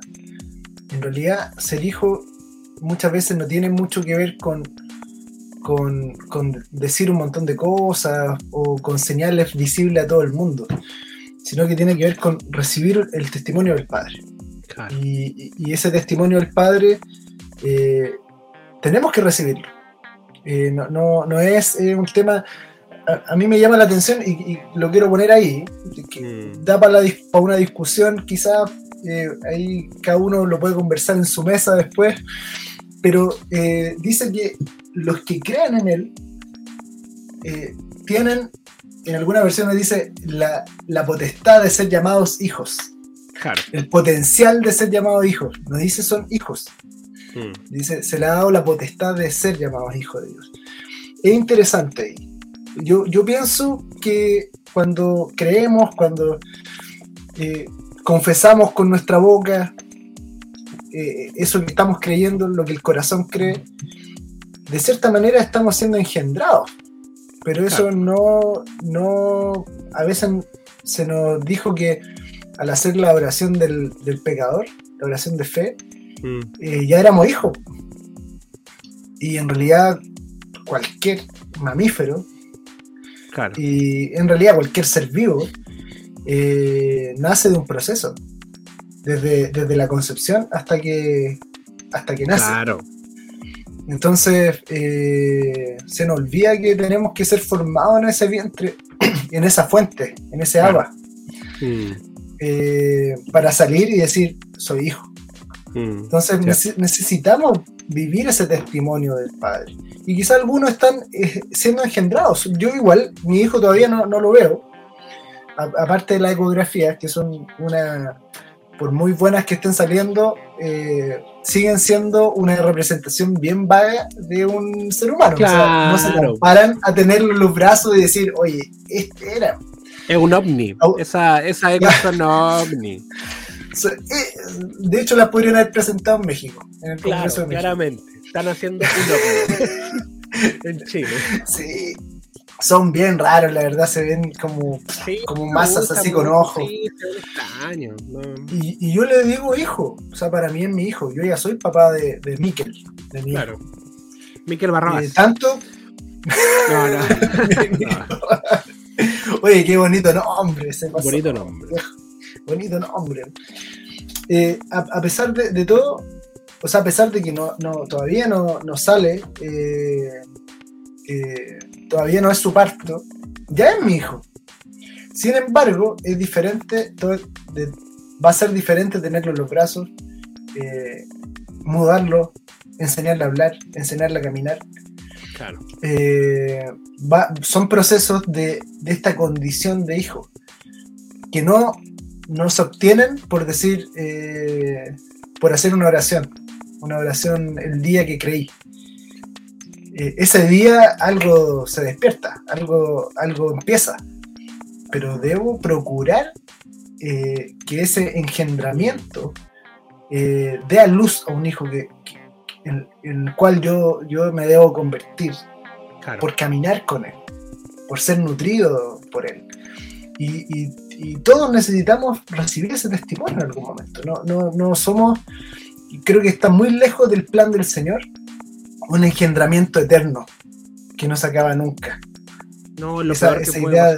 En realidad, ser hijo muchas veces no tiene mucho que ver con, con, decir un montón de cosas o con señales visibles a todo el mundo, sino que tiene que ver con recibir el testimonio del Padre. Y, ese testimonio del Padre eh, tenemos que recibirlo. Eh, no, es eh, un tema. A, mí me llama la atención y, lo quiero poner ahí, que mm. da para, una discusión, quizás eh, ahí cada uno lo puede conversar en su mesa después, pero dice que los que crean en él tienen, en alguna versión me dice, la, la potestad de ser llamados hijos. El potencial de ser llamados hijos. No dice son hijos, Mm. Dice, se le ha dado la potestad de ser llamados hijos de Dios. Es interesante. Yo, yo pienso que cuando creemos, cuando eh, confesamos con nuestra boca eh, eso que estamos creyendo, lo que el corazón cree, de cierta manera estamos siendo engendrados. Pero eso no, no, a veces se nos dijo que al hacer la oración del, del pecador, la oración de fe, Mm. Eh, ya éramos hijos. Y en realidad cualquier mamífero, y en realidad cualquier ser vivo, eh, nace de un proceso. Desde, desde, la concepción hasta que, hasta que nace. Entonces, eh, se nos olvida que tenemos que ser formados en ese vientre, en esa fuente, en ese agua, mm. para salir y decir, soy hijo. Mm, Entonces necesitamos vivir ese testimonio del Padre. Y quizá algunos están eh, siendo engendrados. Yo igual, mi hijo todavía no, lo veo. aparte de las ecografías, que son una, por muy buenas que estén saliendo, eh, siguen siendo una representación bien vaga de un ser humano. no se comparan a tenerlo en los brazos y decir, oye, este era. Es un ovni. Esa, esa es un ovni. Eh, de hecho, las podrían haber presentado en México, en el Congreso de México. Claramente, están haciendo un en Chile. Sí, son bien raros, la verdad, se ven como, como masas así con ojos. y, yo le digo hijo, o sea, para mí es mi hijo, yo ya soy papá de, de Miquel, de mi claro. Miquel Barrabás. Tanto. No, no. Oye, qué bonito nombre. Bonito nombre bonito nombre. Eh, a, pesar de, todo, o sea, a pesar de que no, todavía no, sale, eh, eh, todavía no es su parto, ya es mi hijo. Sin embargo, es diferente, va a ser diferente tenerlo en los brazos, mudarlo, enseñarle a hablar, enseñarle a caminar. Claro. son procesos de, de, esta condición de hijo que no no se obtienen por decir, eh, por hacer una oración, una oración el día que creí. Eh, ese día algo se despierta, algo, algo empieza, pero debo procurar eh, que ese engendramiento dé a luz a un hijo que, en, el cual yo, yo me debo convertir, por caminar con él, por ser nutrido por él. y, y todos necesitamos recibir ese testimonio en algún momento. No, no, no somos, creo que está muy lejos del plan del Señor, un engendramiento eterno que no se acaba nunca. No, lo esa, esa idea,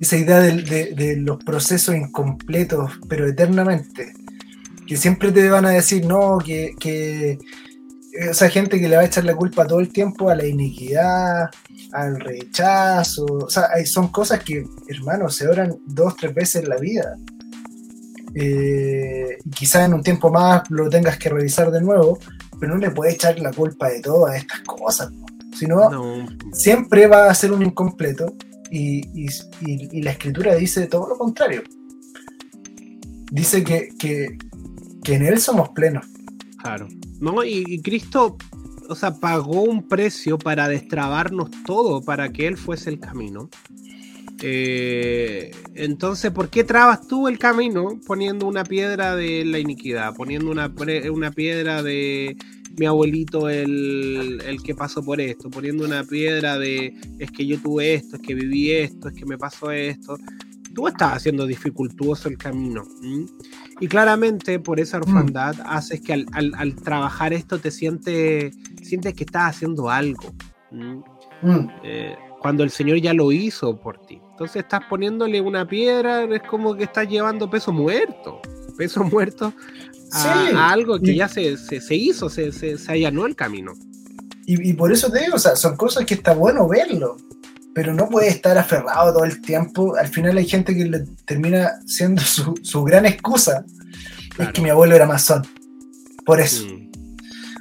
esa idea de, los procesos incompletos, pero eternamente. que siempre te van a decir, no, que, que esa gente que le va a echar la culpa todo el tiempo a la iniquidad, al rechazo, o sea, son cosas que, hermano, se oran dos, tres veces en la vida. Eh, y quizás en un tiempo más lo tengas que revisar de nuevo, pero no le puedes echar la culpa de todas estas cosas. Si no, siempre va a ser un incompleto y, la escritura dice todo lo contrario. Dice que, que, en Él somos plenos. Claro. No, y, Cristo, o sea, pagó un precio para destrabarnos todo, para que Él fuese el camino. Eh, entonces, ¿por qué trabas tú el camino poniendo una piedra de la iniquidad? Poniendo una, una piedra de mi abuelito el, el, que pasó por esto, poniendo una piedra de es que yo tuve esto, es que viví esto, es que me pasó esto. Tú estás haciendo dificultuoso el camino. Y claramente por esa mm. orfandad haces que al, trabajar esto te sientes, sientes que estás haciendo algo. Mm. Eh, cuando el Señor ya lo hizo por ti. Entonces estás poniéndole una piedra, es como que estás llevando peso muerto. Peso muerto a, algo que ya se, se, hizo, se, se, allanó el camino. Y, por eso te digo, o sea, son cosas que está bueno verlo, pero no puede estar aferrado todo el tiempo. Al final hay gente que le termina siendo su, gran excusa. Es que mi abuelo era masón. Por eso. Mm.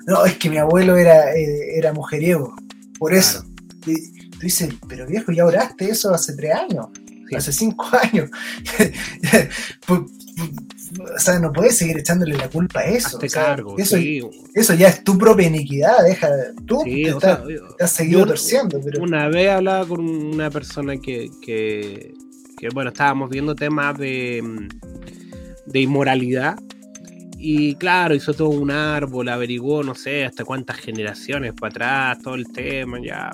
No, es que mi abuelo era, eh, era mujeriego. Por eso. Y tú dices, pero viejo, ya oraste eso hace tres años. Hace cinco años. O sea, no puedes seguir echándole la culpa a eso. eso, eso, ya es tu propia iniquidad, deja, tú te, has seguido torciendo. Una vez hablaba con una persona que, que, bueno, estábamos viendo temas de, de inmoralidad. Y claro, hizo todo un árbol, averiguó, no sé, hasta cuántas generaciones para atrás, todo el tema, ya.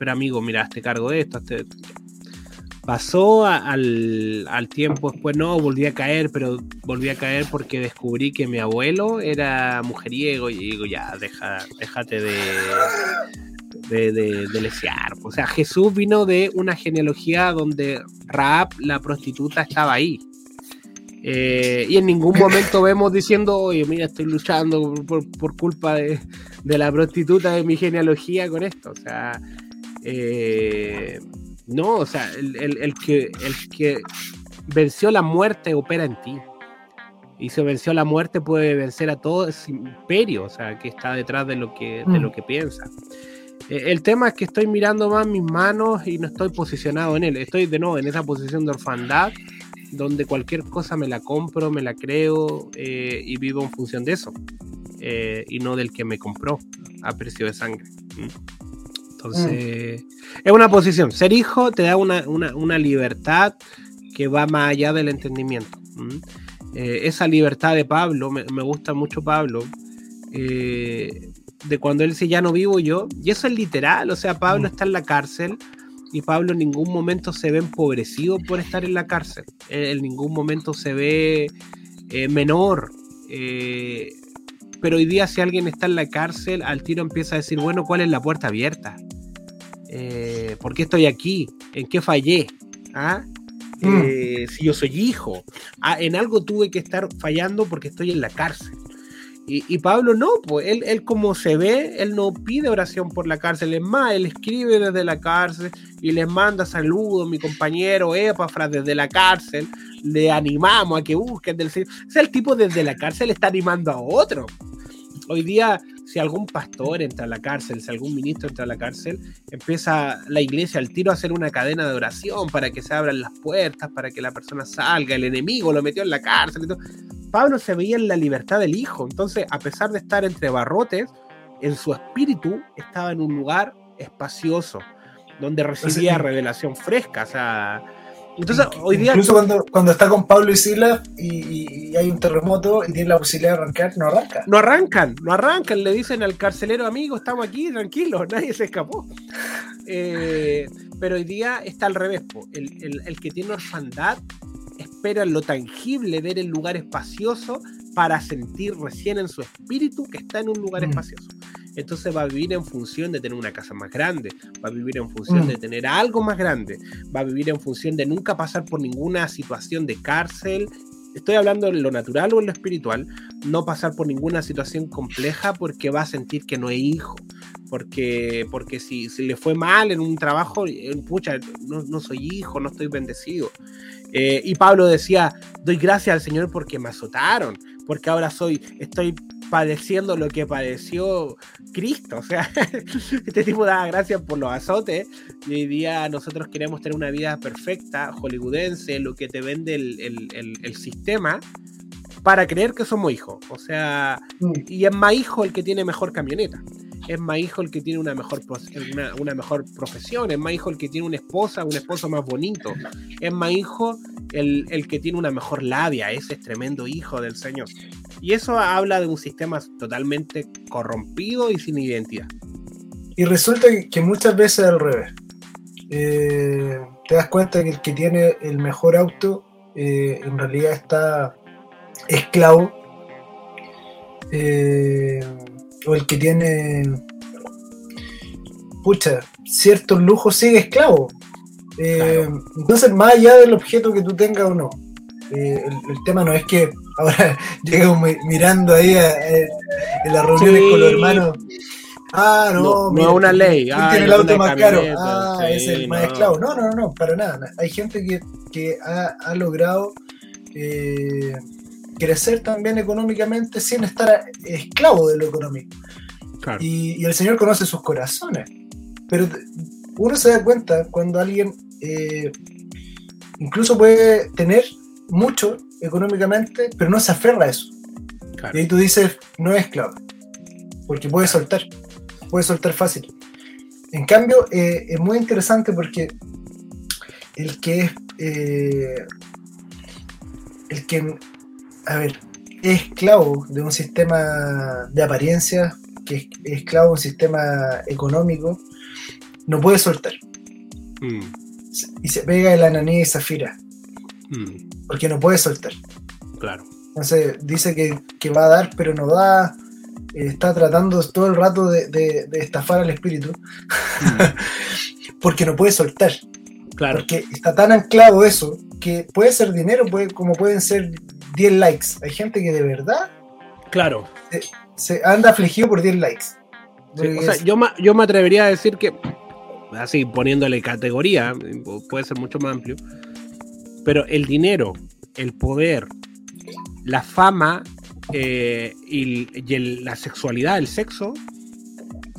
Pero amigo, mira, te cargo de esto, Pasó al, tiempo después, no, volví a caer, pero volví a caer porque descubrí que mi abuelo era mujeriego y digo, ya, deja, déjate de, de, de, lesear. O sea, Jesús vino de una genealogía donde Raab, la prostituta, estaba ahí. Eh, y en ningún momento vemos diciendo, oye, mira, estoy luchando por, culpa de, de, la prostituta de mi genealogía con esto. O sea, eh, no, o sea, el, que, el que venció la muerte opera en ti. Y si venció la muerte puede vencer a todo ese imperio, o sea, que está detrás de lo que, de lo mm. que piensa. E, el tema es que estoy mirando más mis manos y no estoy posicionado en él. Estoy de nuevo en esa posición de orfandad, donde cualquier cosa me la compro, me la creo eh, y vivo en función de eso. Eh, y no del que me compró a precio de sangre. ¿Mm? Entonces, es una posición. Ser hijo te da una, libertad que va más allá del entendimiento. Eh, esa libertad de Pablo, me, gusta mucho Pablo, eh, de cuando él dice ya no vivo yo, y eso es literal, o sea, Pablo está en la cárcel y Pablo en ningún momento se ve empobrecido por estar en la cárcel, en ningún momento se ve eh, menor. Pero hoy día si alguien está en la cárcel, al tiro empieza a decir, bueno, ¿cuál es la puerta abierta? Eh, ¿Por qué estoy aquí? ¿En qué fallé? ¿Ah? Mm. Eh, si yo soy hijo. Ah, en algo tuve que estar fallando porque estoy en la cárcel. Y, Pablo no, pues él, él, como se ve, él no pide oración por la cárcel, es más, él escribe desde la cárcel y les manda saludos, mi compañero Epafras desde la cárcel, le animamos a que busquen del Señor. O sea, el tipo desde la cárcel está animando a otro. Hoy día si algún pastor entra a la cárcel, si algún ministro entra a la cárcel, empieza la iglesia al tiro a hacer una cadena de oración para que se abran las puertas, para que la persona salga, el enemigo lo metió en la cárcel. Pablo se veía en la libertad del Hijo, entonces a pesar de estar entre barrotes, en su espíritu estaba en un lugar espacioso, donde recibía revelación fresca, o sea entonces, hoy día. Incluso cuando, cuando está con Pablo y Silas y, hay un terremoto y tiene la posibilidad de arrancar, no arrancan. No arrancan, no arrancan. Le dicen al carcelero, amigo, estamos aquí, tranquilos, nadie se escapó. Eh, pero hoy día está al revés. El, el, que tiene orfandad espera lo tangible, ver el lugar espacioso para sentir recién en su espíritu que está en un lugar mm. espacioso entonces va a vivir en función de tener una casa más grande, va a vivir en función de mm. tener algo más grande, va a vivir en función de nunca pasar por ninguna situación de cárcel estoy hablando en lo natural o en lo espiritual, no pasar por ninguna situación compleja porque va a sentir que no es hijo. Porque, porque si, si le fue mal en un trabajo, eh, pucha, no, no soy hijo, no estoy bendecido. Eh, y Pablo decía, doy gracias al Señor porque me azotaron, porque ahora soy, estoy padeciendo lo que padeció Cristo. O sea, este tipo da gracias por los azotes. Y hoy día nosotros queremos tener una vida perfecta, hollywoodense, lo que te vende el, sistema, para creer que somos hijos. O sea, mm. y es más hijo el que tiene mejor camioneta. Es más hijo el que tiene una mejor, una, una mejor profesión. Es más hijo el que tiene una esposa, un esposo más bonito. Es más hijo el, el que tiene una mejor labia. Ese es tremendo hijo del Señor. Y eso habla de un sistema totalmente corrompido y sin identidad. Y resulta que muchas veces al revés. Eh, te das cuenta que el que tiene el mejor auto eh, en realidad está esclavo. Eh, o el que tiene, pucha, ciertos lujos sigue esclavo. Entonces, más allá del objeto que tú tengas o no, el, tema no es que Ahora llego mirando ahí en las reuniones con los hermanos. Ah, no, no, una ley. ¿quién tiene el auto más caro? Ah, es el más esclavo. No, no, no, para nada. Hay gente que, que ha, logrado eh, crecer también económicamente sin estar esclavo de lo económico. Y, el Señor conoce sus corazones. Pero uno se da cuenta cuando alguien eh, incluso puede tener mucho económicamente, pero no se aferra a eso. Y ahí tú dices, no es esclavo, porque puede soltar, puede soltar fácil. En cambio, eh, es muy interesante porque el que es, eh, el que, a ver, es esclavo de un sistema de apariencia, que es esclavo de un sistema económico, no puede soltar. Mm. Y se pega el ananí y zafira. Mm porque no puede soltar. Claro. Entonces dice que, va a dar, pero no da. Está tratando todo el rato de, estafar al espíritu. Mm. porque no puede soltar. Claro. Porque está tan anclado eso que puede ser dinero puede, como pueden ser 10 likes. Hay gente que de verdad. Claro. Se, anda afligido por 10 likes. o sea, yo, yo me atrevería a decir que, así poniéndole categoría, puede ser mucho más amplio pero el dinero, el poder, la fama eh, y, la sexualidad, el sexo,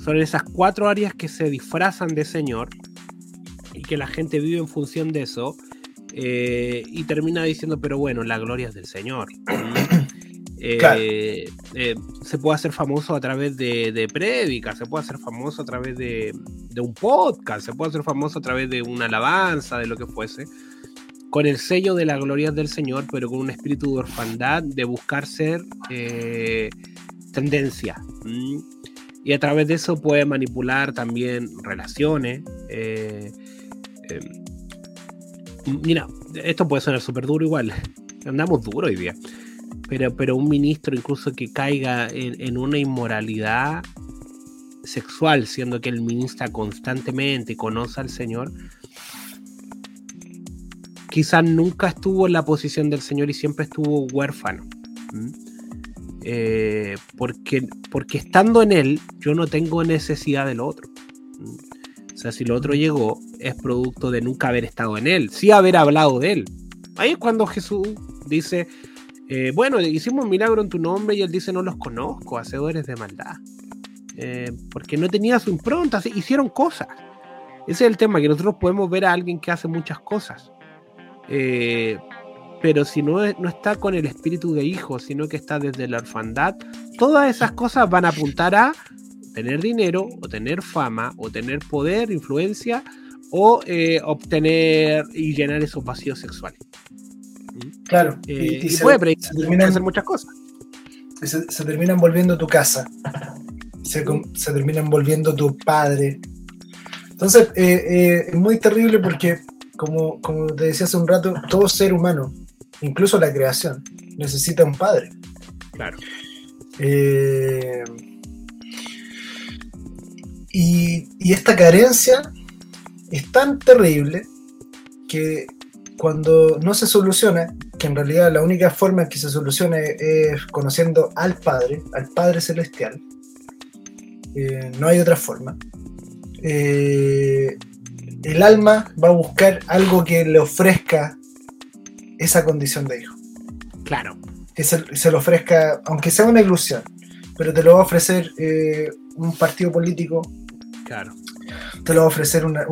son esas cuatro áreas que se disfrazan de Señor y que la gente vive en función de eso eh, y termina diciendo, pero bueno, la gloria es del Señor. Eh, se puede hacer famoso a través de, de se puede hacer famoso a través de, de, un podcast, se puede hacer famoso a través de una alabanza, de lo que fuese con el sello de la gloria del Señor, pero con un espíritu de orfandad, de buscar ser eh, tendencia. Y a través de eso puede manipular también relaciones. Eh, em, mira, esto puede sonar súper duro igual. Andamos duro hoy día. Pero, pero un ministro incluso que caiga en, en una inmoralidad sexual, siendo que él ministra constantemente y conoce al Señor, quizás nunca estuvo en la posición del Señor y siempre estuvo huérfano. Eh, porque, porque estando en Él, yo no tengo necesidad del otro. O sea, si el otro llegó, es producto de nunca haber estado en Él, sí haber hablado de Él. Ahí es cuando Jesús dice, eh, bueno, hicimos un milagro en tu nombre y Él dice, no los conozco, hacedores de maldad. Eh, porque no tenía su impronta, hicieron cosas. Ese es el tema, que nosotros podemos ver a alguien que hace muchas cosas, eh, pero si no, no está con el espíritu de hijo, sino que está desde la orfandad, todas esas cosas van a apuntar a tener dinero, o tener fama, o tener poder, influencia, o eh, obtener y llenar esos vacíos sexuales. Claro. Eh, y, puede hacer muchas cosas. Se, se, terminan volviendo tu casa. Se, se terminan volviendo tu padre. Entonces, es muy terrible porque como, te decía hace un rato, todo ser humano, incluso la creación, necesita un padre. Claro. Eh, y, esta carencia es tan terrible que cuando no se soluciona, que en realidad la única forma en que se solucione es conociendo al Padre, al Padre Celestial. Eh, no hay otra forma. Eh, el alma va a buscar algo que le ofrezca esa condición de hijo. Claro. Que se, lo ofrezca, aunque sea una ilusión, pero te lo va a ofrecer eh, un partido político. Claro. Te lo va a ofrecer una,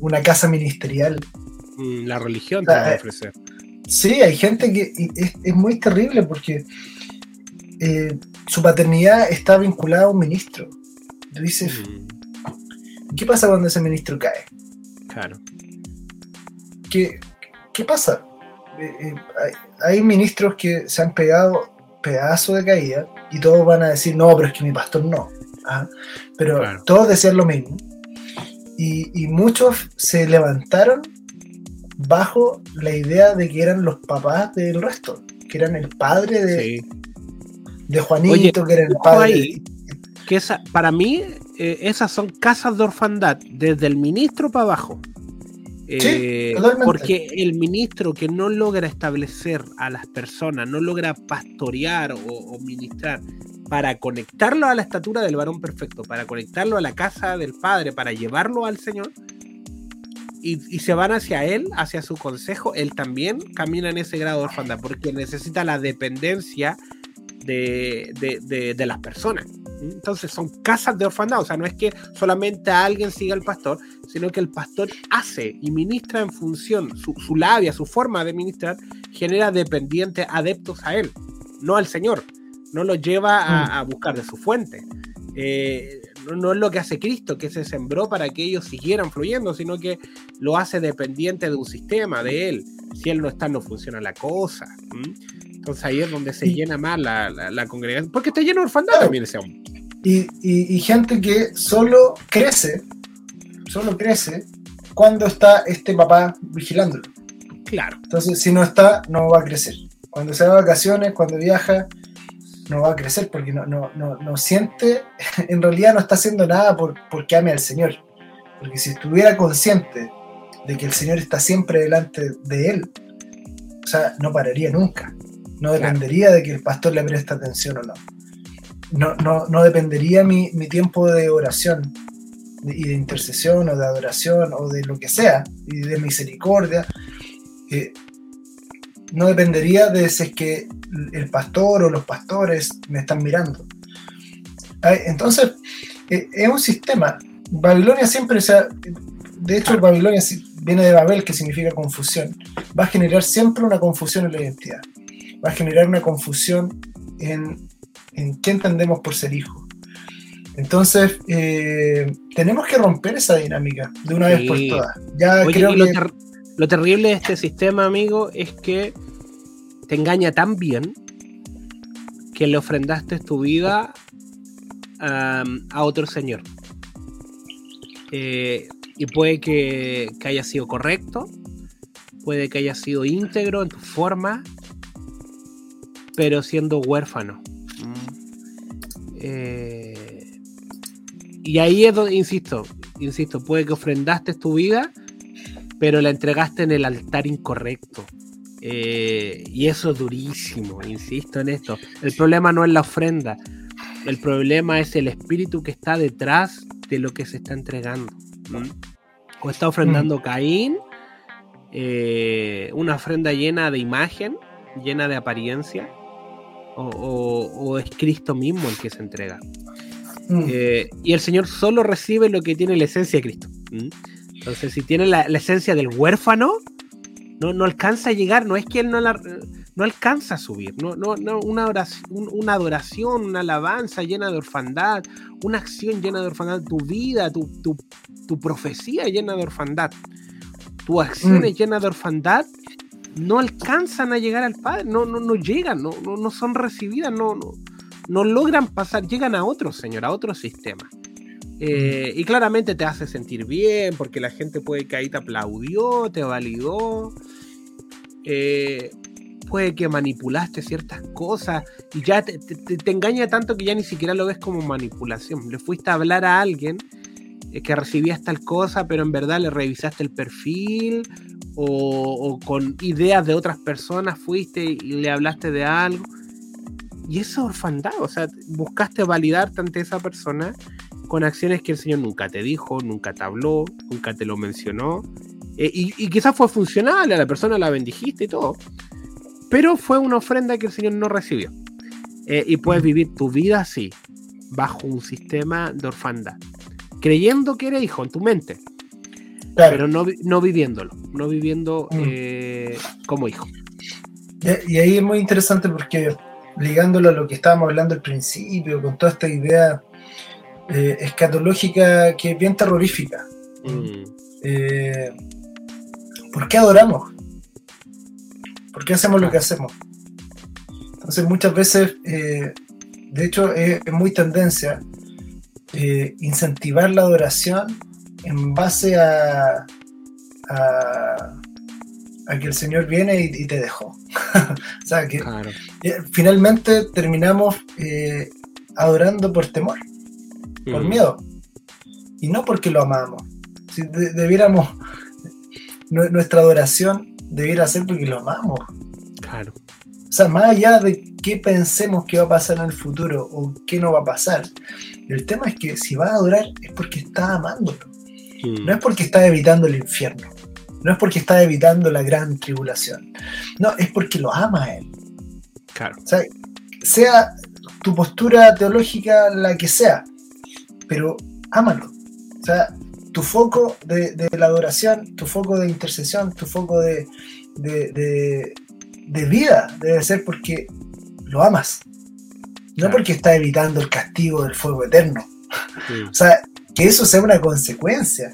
una casa ministerial. Mm, la religión te lo va a ofrecer. Sí, hay gente que es, muy terrible porque eh, su paternidad está vinculada a un ministro. Tú dices, mm. ¿Qué pasa cuando ese ministro cae? Claro. ¿Qué, qué pasa? Eh, eh, hay, ministros que se han pegado pedazo de caída y todos van a decir, no, pero es que mi pastor no. ¿ah? Pero todos decían lo mismo. Y, y, muchos se levantaron bajo la idea de que eran los papás del resto, que eran el padre de, de Juanito, que era el padre. que esa, para mí, eh, esas son casas de orfandad, desde el ministro para abajo. Eh, porque el ministro que no logra establecer a las personas, no logra pastorear o, ministrar para conectarlo a la estatura del varón perfecto, para conectarlo a la casa del Padre, para llevarlo al Señor, y, se van hacia él, hacia su consejo, él también camina en ese grado de orfandad, porque necesita la dependencia de, las personas. Entonces son casas de orfandad, o sea, no es que solamente alguien siga al pastor, sino que el pastor hace y ministra en función, su, labia, su forma de ministrar, genera dependientes adeptos a él, no al Señor, no lo lleva a, mm. buscar de su fuente. Eh, no, es lo que hace Cristo, que se sembró para que ellos siguieran fluyendo, sino que lo hace dependiente de un sistema, de él. Si él no está, no funciona la cosa. Entonces ahí es donde se llena más la, la, congregación, porque está lleno de orfandad también ese hombre. Y, y, gente que solo crece, solo crece cuando está este papá vigilándolo. Claro. Entonces, si no está, no va a crecer. Cuando se va de vacaciones, cuando viaja, no va a crecer porque no, no, no, no siente, en realidad no está haciendo nada por, porque ame al Señor. Porque si estuviera consciente de que el Señor está siempre delante de él, o sea, no pararía nunca. No dependería de que el pastor le preste atención o no. No, no, no dependería mi, mi, tiempo de oración y de intercesión o de adoración o de lo que sea, y de misericordia. Eh, no dependería de si es que el pastor o los pastores me están mirando. Entonces, eh, es un sistema. Babilonia siempre, o sea, de hecho, Babilonia viene de Babel, que significa confusión. Va a generar siempre una confusión en la identidad va a generar una confusión en, en qué entendemos por ser hijo. Entonces, eh, tenemos que romper esa dinámica de una vez por todas. Ya creo lo, lo, terrible de este sistema, amigo, es que te engaña tan bien que le ofrendaste tu vida a otro señor. Eh, y puede que, que, haya sido correcto, puede que haya sido íntegro en tu forma, pero siendo huérfano. Eh, y ahí es donde, insisto, insisto, puede que ofrendaste tu vida, pero la entregaste en el altar incorrecto. Eh, y eso es durísimo, insisto en esto. El problema no es la ofrenda, el problema es el espíritu que está detrás de lo que se está entregando. O está ofrendando mm. Caín, eh, una ofrenda llena de imagen, llena de apariencia, o, es Cristo mismo el que se entrega. Mm. Eh, y el Señor solo recibe lo que tiene la esencia de Cristo. Entonces, si tiene la, esencia del huérfano, no, no alcanza a llegar, no es que él no no alcanza a subir, no, no, no una, oración, una adoración, una alabanza llena de orfandad, una acción llena de orfandad, tu vida, tu, tu, profecía llena de orfandad, tu acción mm. llena de orfandad, no alcanzan a llegar al Padre, no, no, no llegan, no, no, son recibidas, no, no, no logran pasar, llegan a otro Señor, a otro sistema. Eh, y claramente te hace sentir bien, porque la gente puede que ahí te aplaudió, te validó. Eh, puede que manipulaste ciertas cosas y ya te, te, engaña tanto que ya ni siquiera lo ves como manipulación. Le fuiste a hablar a alguien que recibías tal cosa, pero en verdad le revisaste el perfil o, con ideas de otras personas fuiste y le hablaste de algo. Y eso es orfandad, o sea, buscaste validarte ante esa persona con acciones que el Señor nunca te dijo, nunca te habló, nunca te lo mencionó. Eh, y, quizás fue funcional, a la persona la bendijiste y todo, pero fue una ofrenda que el Señor no recibió. Eh, y puedes vivir tu vida así, bajo un sistema de orfandad, creyendo que eres hijo en tu mente, pero no, no viviéndolo, no viviendo mm. eh, como hijo. Y, ahí es muy interesante porque ligándolo a lo que estábamos hablando al principio, con toda esta idea eh, escatológica que es bien terrorífica. Mm. Eh, ¿Por qué adoramos? ¿Por qué hacemos lo que hacemos? Entonces muchas veces, de hecho es, es, muy tendencia incentivar la adoración en base a, a, que el Señor viene y, te dejó. o sea, que finalmente terminamos eh, adorando por temor, por miedo, y no porque lo amamos. Si debiéramos, nuestra adoración debiera ser porque lo amamos. Claro. O sea, más allá de qué pensemos que va a pasar en el futuro o qué no va a pasar, el tema es que si va a adorar es porque está amándolo. No es porque está evitando el infierno. No es porque está evitando la gran tribulación. No, es porque lo ama a él. Claro. O sea, sea tu postura teológica la que sea, pero ámalo. O sea, tu foco de, la adoración, tu foco de intercesión, tu foco de, de, vida debe ser porque lo amas. No porque está evitando el castigo del fuego eterno. O sea, que eso sea una consecuencia,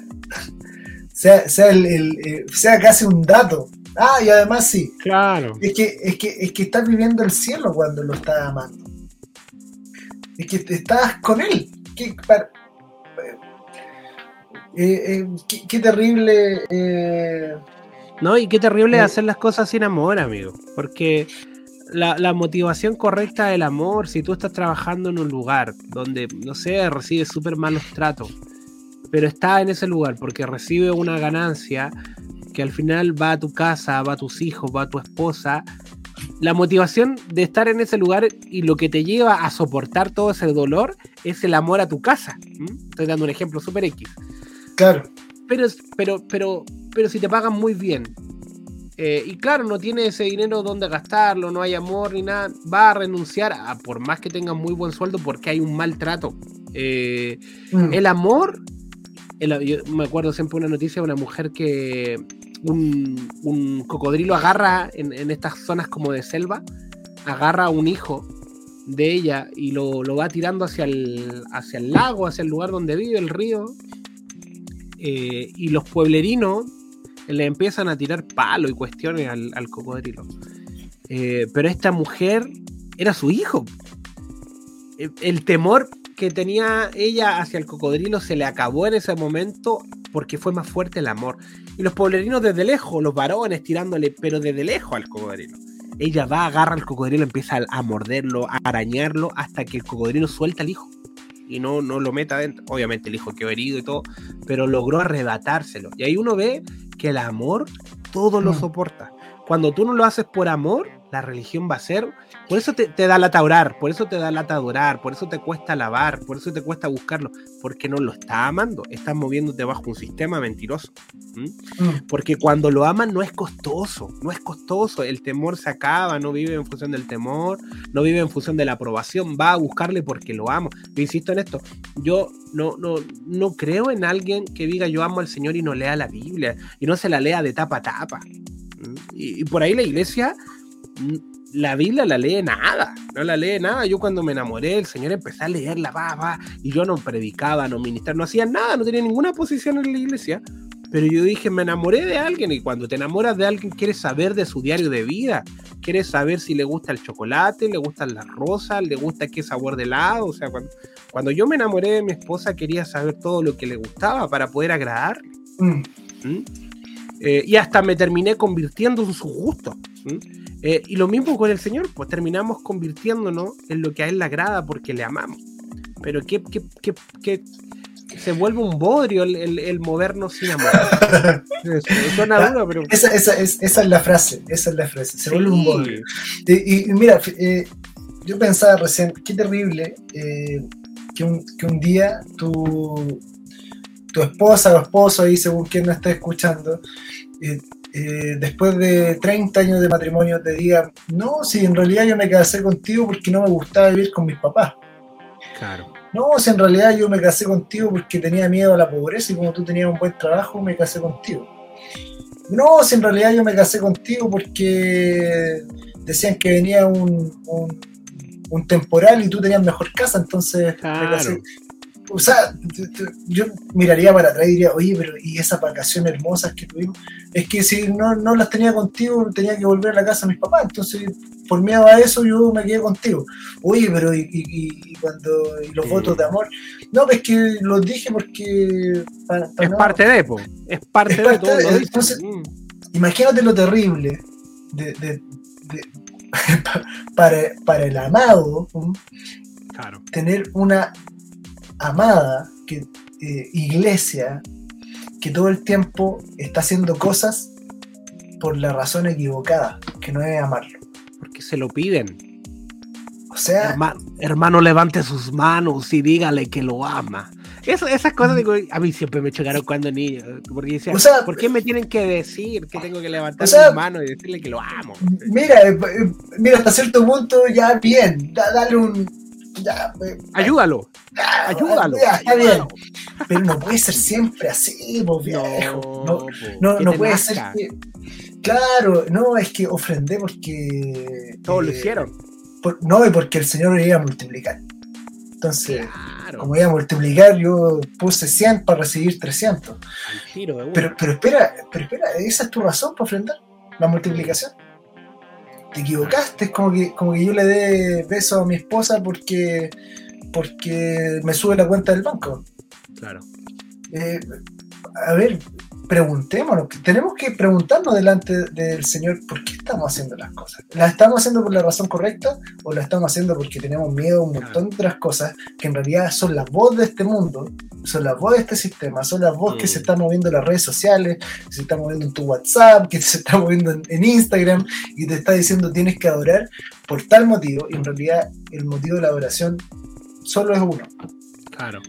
sea, sea, el, eh, sea casi un dato. Ah, y además sí. Claro. Es que, es que, es que estás viviendo el cielo cuando lo estás amando. Es que estás con él. Qué, eh, eh, terrible. No, y qué terrible hacer las cosas sin amor, amigo. Porque la, motivación correcta del amor, si tú estás trabajando en un lugar donde, no sé, recibes súper malos tratos, pero está en ese lugar porque recibe una ganancia que al final va a tu casa, va a tus hijos, va a tu esposa, la motivación de estar en ese lugar y lo que te lleva a soportar todo ese dolor es el amor a tu casa. Estoy dando un ejemplo súper X. Claro. Pero, pero, pero, pero si te pagan muy bien, eh, y claro, no tiene ese dinero donde gastarlo, no hay amor ni nada. Va a renunciar a por más que tenga muy buen sueldo porque hay un maltrato. Eh, mm. El amor, yo me acuerdo siempre una noticia de una mujer que un, cocodrilo agarra en, estas zonas como de selva, agarra a un hijo de ella y lo, va tirando hacia el, hacia el lago, hacia el lugar donde vive, el río. Eh, y los pueblerinos le empiezan a tirar palo y cuestiones al, cocodrilo. Eh, pero esta mujer era su hijo. E, el temor que tenía ella hacia el cocodrilo se le acabó en ese momento porque fue más fuerte el amor. Y los pueblerinos desde lejos, los varones tirándole, pero desde lejos al cocodrilo. Ella va, agarra al cocodrilo, empieza a morderlo, a arañarlo, hasta que el cocodrilo suelta al hijo. Y no, no lo meta adentro. Obviamente el hijo quedó herido y todo, pero logró arrebatárselo. Y ahí uno ve que el amor todo lo mm. soporta. Cuando tú no lo haces por amor, la religión va a ser. Por eso te, da lata orar, por eso te da lata adorar, por eso te cuesta alabar, por eso te cuesta buscarlo, porque no lo está amando, estás moviéndote bajo un sistema mentiroso. Mm. Porque cuando lo aman no es costoso, no es costoso, el temor se acaba, no vive en función del temor, no vive en función de la aprobación, va a buscarle porque lo amo. Yo insisto en esto, yo no, no, no creo en alguien que diga yo amo al Señor y no lea la Biblia y no se la lea de tapa a tapa. Y, por ahí la iglesia, la Biblia la lee nada, no la lee nada. Yo cuando me enamoré, el Señor empecé a leerla, va, va, y yo no predicaba, no ministraba, no hacía nada, no tenía ninguna posición en la iglesia. Pero yo dije, me enamoré de alguien y cuando te enamoras de alguien quieres saber de su diario de vida, quieres saber si le gusta el chocolate, le gustan las rosas, le gusta qué sabor de helado. O sea, cuando, cuando yo me enamoré de mi esposa quería saber todo lo que le gustaba para poder agradarle. Mm. ¿Mm? Eh, y hasta me terminé convirtiendo en su gusto. Eh, y lo mismo con el Señor, pues terminamos convirtiéndonos en lo que a Él le agrada porque le amamos. Pero qué, qué, qué, se vuelve un bodrio el, movernos sin amor. Suena duro, pero. Esa, esa, es, esa, es, la frase, esa es la frase. Se vuelve un bodrio. Y, mira, eh, yo pensaba recién, qué terrible eh, que, un, que, un, día tu, tu esposa o esposo, ahí según quien no esté escuchando, eh, eh, después de 30 años de matrimonio te diga, no, si en realidad yo me casé contigo porque no me gustaba vivir con mis papás. Claro. No, si en realidad yo me casé contigo porque tenía miedo a la pobreza y como tú tenías un buen trabajo, me casé contigo. No, si en realidad yo me casé contigo porque decían que venía un, un, temporal y tú tenías mejor casa, entonces me casé o sea, yo miraría para atrás y diría, oye, pero ¿y esas vacaciones hermosas que tuvimos? Es que si no, no las tenía contigo, tenía que volver a la casa de mis papás. Entonces, por miedo a eso, yo me quedé contigo. Oye, pero ¿y, y, cuando y los votos de amor? No, es que los dije porque. es, parte de, es parte de, todo. entonces, mm. imagínate lo terrible de, de, para, para el amado. Claro. Tener una amada que, eh, iglesia que todo el tiempo está haciendo cosas por la razón equivocada, que no es amarlo. Porque se lo piden. O sea. hermano, levante sus manos y dígale que lo ama. esas cosas digo, a mí siempre me chocaron cuando niño. Porque decía, ¿por qué me tienen que decir que tengo que levantar sus manos y decirle que lo amo? Mira, eh, eh, mira, hasta cierto punto ya bien, dale un. Ya, ayúdalo. Ayúdalo. está bien. Pero no puede ser siempre así, vos viejo. No, no, no, puede ser que. Claro, no, es que ofrendé porque. Todos lo eh, hicieron. no, y porque el Señor iba a multiplicar. Entonces, como iba a multiplicar, yo puse 100 para recibir 300. pero, pero espera, pero espera, ¿esa es tu razón para ofrendar? La multiplicación. Te equivocaste, es como que, como que yo le dé beso a mi esposa porque porque me sube la cuenta del banco. Claro. Eh, a ver, preguntémonos, tenemos que preguntarnos delante del Señor por qué estamos haciendo las cosas. ¿Las estamos haciendo por la razón correcta o las estamos haciendo porque tenemos miedo a un montón de otras cosas que en realidad son las voz de este mundo, son las voz de este sistema, son las voz que se mm. están moviendo en las redes sociales, que se están moviendo en tu WhatsApp, que se están moviendo en, Instagram y te está diciendo tienes que adorar por tal motivo y en realidad el motivo de la adoración solo es uno. Claro.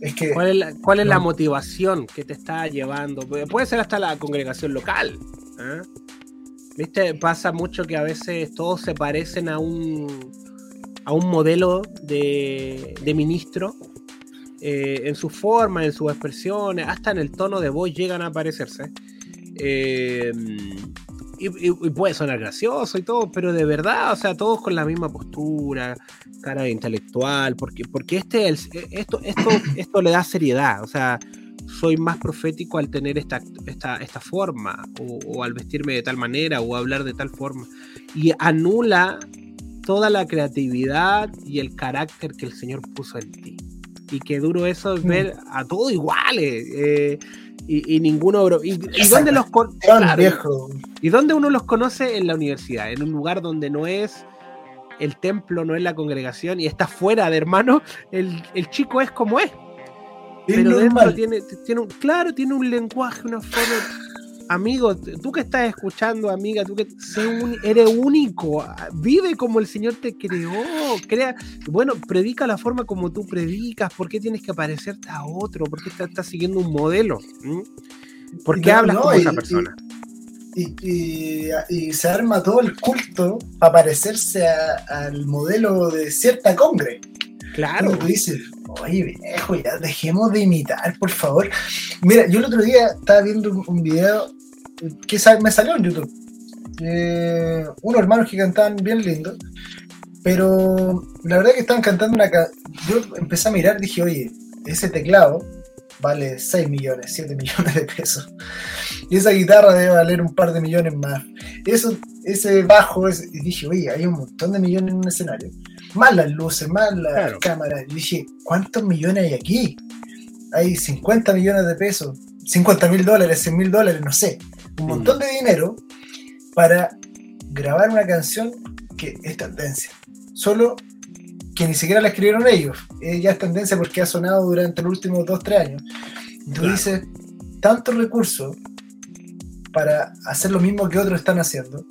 Es que, ¿Cuál es, la, cuál es la motivación que te está llevando? Puede ser hasta la congregación local. ¿eh? ¿Viste? Pasa mucho que a veces todos se parecen a un, a un modelo de, de ministro eh, en su forma, en sus expresiones, hasta en el tono de voz llegan a parecerse. Eh, y, puede sonar gracioso y todo, pero de verdad, o sea, todos con la misma postura, cara intelectual, porque, porque este, esto, esto, esto le da seriedad, o sea, soy más profético al tener esta, esta, esta forma, o, al vestirme de tal manera, o hablar de tal forma, y anula toda la creatividad y el carácter que el Señor puso en ti. Y qué duro eso es ver a todos iguales. Eh, y, ninguno. Y, y dónde los ¿Y dónde uno los conoce? En la universidad, en un lugar donde no es el templo, no es la congregación y está fuera de hermano, el, chico es como es. Pero dentro tiene, tiene un, claro, tiene un lenguaje, una forma amigo, tú que estás escuchando, amiga, tú que eres único, vive como el Señor te creó, crea, bueno, predica la forma como tú predicas, ¿por qué tienes que parecerte a otro? ¿Por qué estás, siguiendo un modelo? ¿Por qué hablas como esa persona? Y, se arma todo el culto para parecerse al modelo de cierta congre. Claro. tú dices, oye viejo, ya dejemos de imitar, por favor. Mira, yo el otro día estaba viendo un, video que me salió en YouTube. Eh, unos hermanos que cantaban bien lindo, pero la verdad que estaban cantando una... Yo empecé a mirar, dije, oye, ese teclado vale 6 millones, 7 millones de pesos. Y esa guitarra debe valer un par de millones más. Eso, ese bajo, y dije, oye, hay un montón de millones en un escenario. Más las luces, más las cámaras. Y dije, ¿cuántos millones hay aquí? Hay 50 millones de pesos, 50 mil dólares, 100 mil dólares, no sé. Un montón de dinero para grabar una canción que es tendencia. Solo que ni siquiera la escribieron ellos. Eh, ya es tendencia porque ha sonado durante los últimos 2-3 años. Y tú Claro. dices, tantos recursos para hacer lo mismo que otros están haciendo.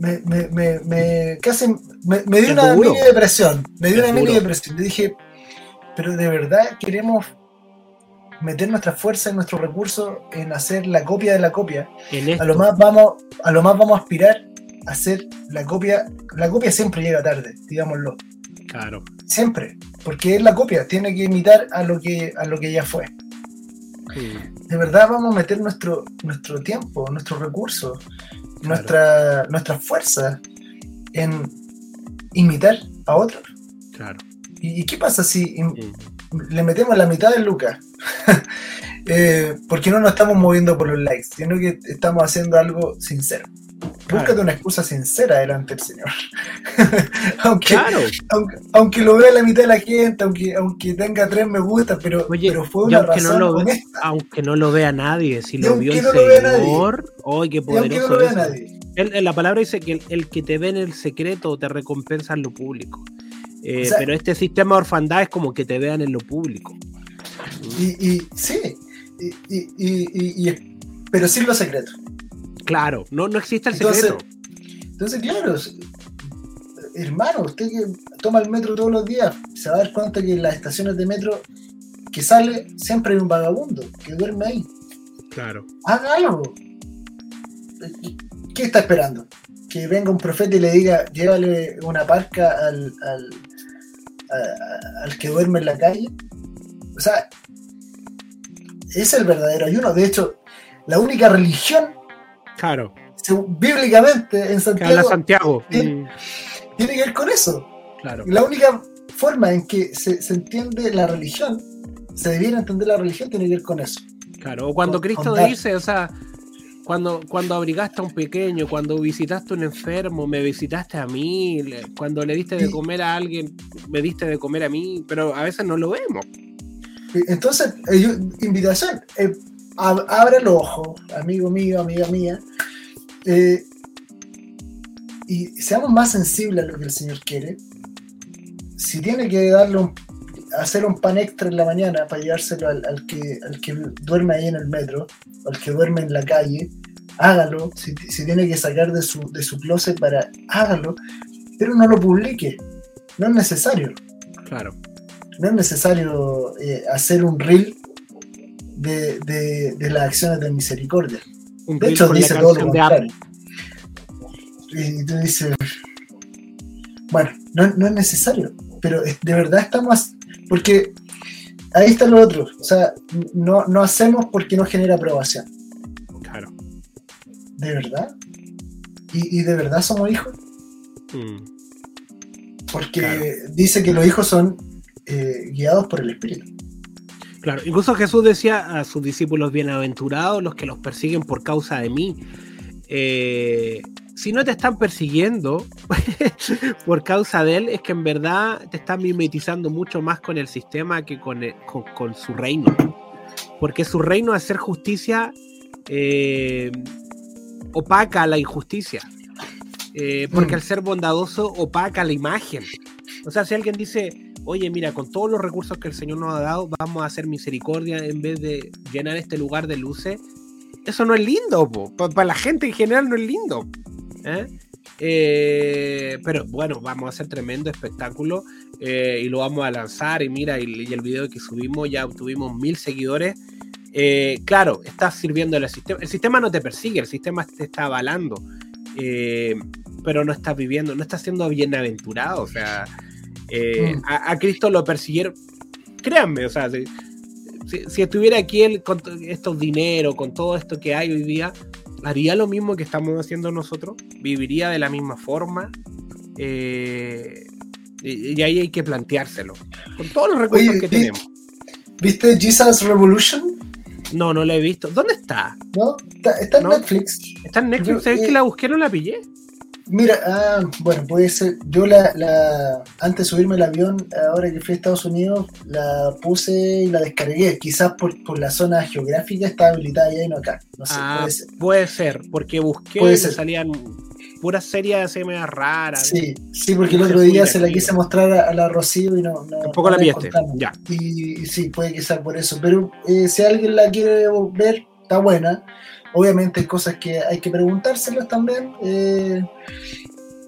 Me, me, me, me- casi me, me dio una duro. mini depresión. Me dio una mini depresión. Yo dije, pero de verdad queremos meter nuestra fuerza y nuestros recursos en hacer la copia de la copia. A lo más vamos a lo más vamos a aspirar a hacer la copia la copia siempre llega tarde digámoslo. Claro. siempre porque es la copia tiene que imitar a lo que a lo que ya fue. De verdad vamos a meter nuestro nuestro tiempo nuestros recursos nuestra nuestras fuerzas en imitar a otros Claro. ¿Y, y qué pasa si le metemos la mitad del lucas? eh, porque no nos estamos moviendo por los likes, sino que estamos haciendo algo sincero. Búscate Claro. una excusa sincera delante del Señor. aunque, Claro. aunque, aunque lo vea la mitad de la gente, aunque, aunque tenga tres me gusta, pero, Oye, pero fue una aunque no razón lo ve-. Aunque no lo vea nadie, si lo vio el no. Señor, ¡ay, qué poderoso no lo vea nadie. Él- en la palabra dice que el, el que te ve en el secreto te recompensa en lo público. Eh, O sea- pero este sistema de orfandad es como que te vean en lo público. Y, y sí, y, pero sin los secretos. Claro, no, no existe el Entonces, secreto. Entonces, claro, hermano, usted que toma el metro todos los días, se va a dar cuenta que en las estaciones de metro que sale siempre hay un vagabundo que duerme ahí. Claro. Haga algo. ¿Qué está esperando? Que venga un profeta y le diga, llévale una parca al, al, a- al que duerme en la calle. O sea, es el verdadero ayuno. De hecho, la única religión, Claro. bíblicamente, en Que habla Santiago, Santiago. Tiene que ver con eso. claro. La única forma en que se, se entiende la religión, se debiera entender la religión, tiene que ver con eso. Claro. O cuando Con- Cristo con dice, o sea, cuando, cuando abrigaste a un pequeño, cuando visitaste a un enfermo, me visitaste a mí, cuando le diste de comer a alguien, me diste de comer a mí, pero a veces no lo vemos. Entonces, eh, invitación, eh, ab- abra los ojos, amigo mío, amiga mía, eh, y seamos más sensibles a lo que el Señor quiere. Si tiene que darle un, hacer un pan extra en la mañana para llevárselo al, al que, al que duerme ahí en el metro, al que duerme en la calle, hágalo. Si, si tiene que sacar de su, de su closet para, hágalo, pero no lo publique. No es necesario Claro. no es necesario eh, hacer un reel de, de- de las acciones de misericordia. Un De hecho, dice todo lo contrario. Y tú dices, bueno, no, no es necesario, pero de verdad estamos, porque ahí está lo otro, o sea, no, no hacemos porque no genera aprobación, Claro. ¿de verdad? ¿Y, y de verdad somos hijos? Mm, Porque Claro. dice que los hijos son eh, guiados por el Espíritu. Claro, incluso Jesús decía a sus discípulos bienaventurados los que los persiguen por causa de mí. Eh, si no te están persiguiendo por causa de él, es que en verdad te están mimetizando mucho más con el sistema que con, con su reino. Porque su reino, hacer justicia, eh, opaca la injusticia. Eh, porque Mm. al ser bondadoso opaca la imagen. O sea, si alguien dice, oye, mira, con todos los recursos que el Señor nos ha dado, vamos a hacer misericordia en vez de llenar este lugar de luces, eso no es lindo, para la gente en general no es lindo. ¿Eh? Eh, pero bueno, vamos a hacer tremendo espectáculo eh, y lo vamos a lanzar. Y mira, y, y el video que subimos ya obtuvimos mil seguidores. Eh, claro, estás sirviendo al sistema. El sistema no te persigue, el sistema te está avalando. eh, pero no estás viviendo, no estás siendo bienaventurado. O sea, eh, Mm. a, a Cristo lo persiguieron. Créanme, o sea, si, si- si estuviera aquí él con to- estos dineros, con todo esto que hay hoy día, haría lo mismo que estamos haciendo nosotros, viviría de la misma forma. eh, y, y ahí hay que planteárselo. Con todos los recursos Oye, que tenemos. ¿Viste Jesus Revolution? No, no la he visto. ¿Dónde está? ¿No? Está, está en No. Netflix. ¿Está en Netflix? ¿Sabes eh, que la busqué? No la pillé. Mira, ah, bueno, puede ser. Yo la, la antes de subirme al avión, ahora que fui a Estados Unidos, la puse y la descargué. Quizás por, por la zona geográfica está habilitada allá y no acá. No sé, Ah, puede ser. puede ser, porque busqué Puede y ser. salían puras series así medio raras. Sí, sí, porque el otro día se la quise mostrar a, la Rocío y no. no Tampoco la viste. Ya. Y, sí, puede que sea por eso. Pero eh, si alguien la quiere ver, está buena. Obviamente hay cosas que hay que preguntárselas también. Eh,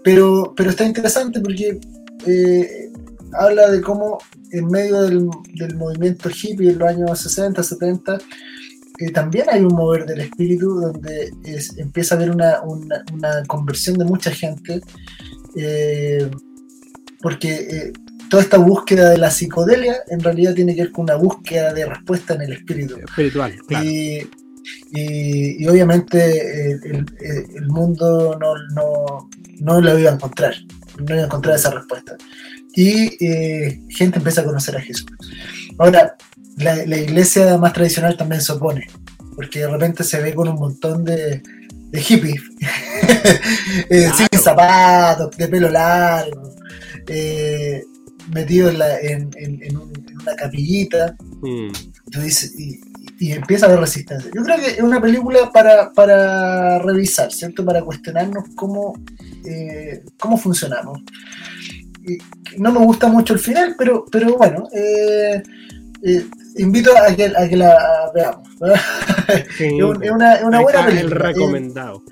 pero, pero está interesante porque eh, habla de cómo en medio del, del movimiento hippie en los años 60, 70, también hay un mover del espíritu donde empieza a haber una, conversión de mucha gente, eh, porque eh, toda esta búsqueda de la psicodelia en realidad tiene que ver con una búsqueda de respuesta en el espíritu. Espiritual, claro. Y, obviamente eh, el, mundo no, no, no lo iba a encontrar, no iba a encontrar esa respuesta. Y gente empieza a conocer a Jesús. Ahora, la, iglesia más tradicional también se opone, porque de repente se ve con un montón de, hippies, eh, sin zapatos, de pelo largo, eh, metido en, una capillita. Mm. y, empieza a haber resistencia. Yo creo que es una película para, revisar, ¿cierto? Para cuestionarnos cómo, eh, cómo funcionamos. no me gusta mucho el final, pero, pero bueno, invito a que, a que la veamos. es, una, una buena película. El recomendado.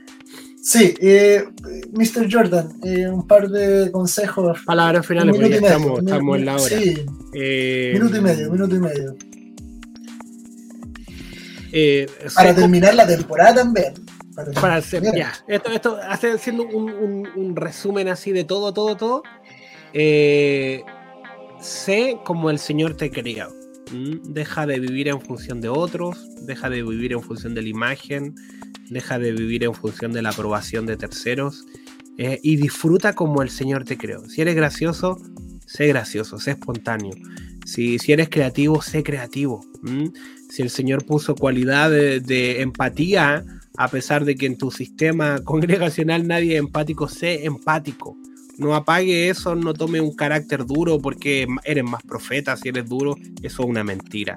sí, eh, Mr. Jordan, eh, un par de consejos. Palabras finales, porque estamos, estamos en la hora. Sí, eh, minuto y medio, minuto y medio. Para terminar la temporada también. Para, hacer, ya, esto, esto haciendo un, un, un, resumen así de todo, todo, todo. sé como el Señor te quería deja de vivir en función de otros, deja de vivir en función de la imagen, deja de vivir en función de la aprobación de terceros eh, y disfruta como el Señor te creó. Si eres gracioso, sé gracioso, sé espontáneo. Si, si eres creativo, sé creativo. Si el Señor puso cualidad de, empatía, a pesar de que en tu sistema congregacional nadie es empático, sé empático no apague eso, no tome un carácter duro porque eres más profeta si eres duro, eso es una mentira.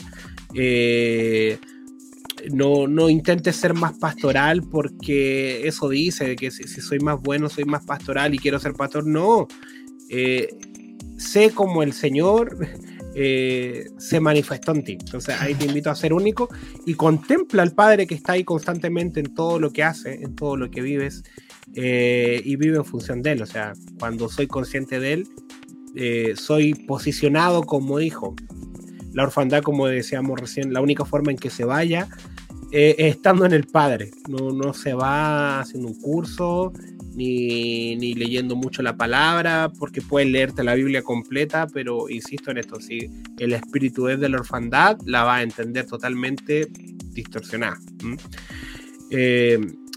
Eh, no, no intentes ser más pastoral porque eso dice que si, soy más bueno soy más pastoral y quiero ser pastor. No, eh, sé como el Señor eh, se manifestó en ti. Entonces ahí te invito a ser único y contempla al Padre que está ahí constantemente en todo lo que hace, en todo lo que vives eh, y vive en función de él. O sea, cuando soy consciente de él, eh, soy posicionado como hijo. La orfandad, como decíamos recién, la única forma en que se vaya eh, es estando en el Padre. No, no se va haciendo un curso ni, ni, leyendo mucho la palabra, porque puedes leerte la Biblia completa, pero insisto en esto, si el espíritu es de la orfandad, la va a entender totalmente distorsionada.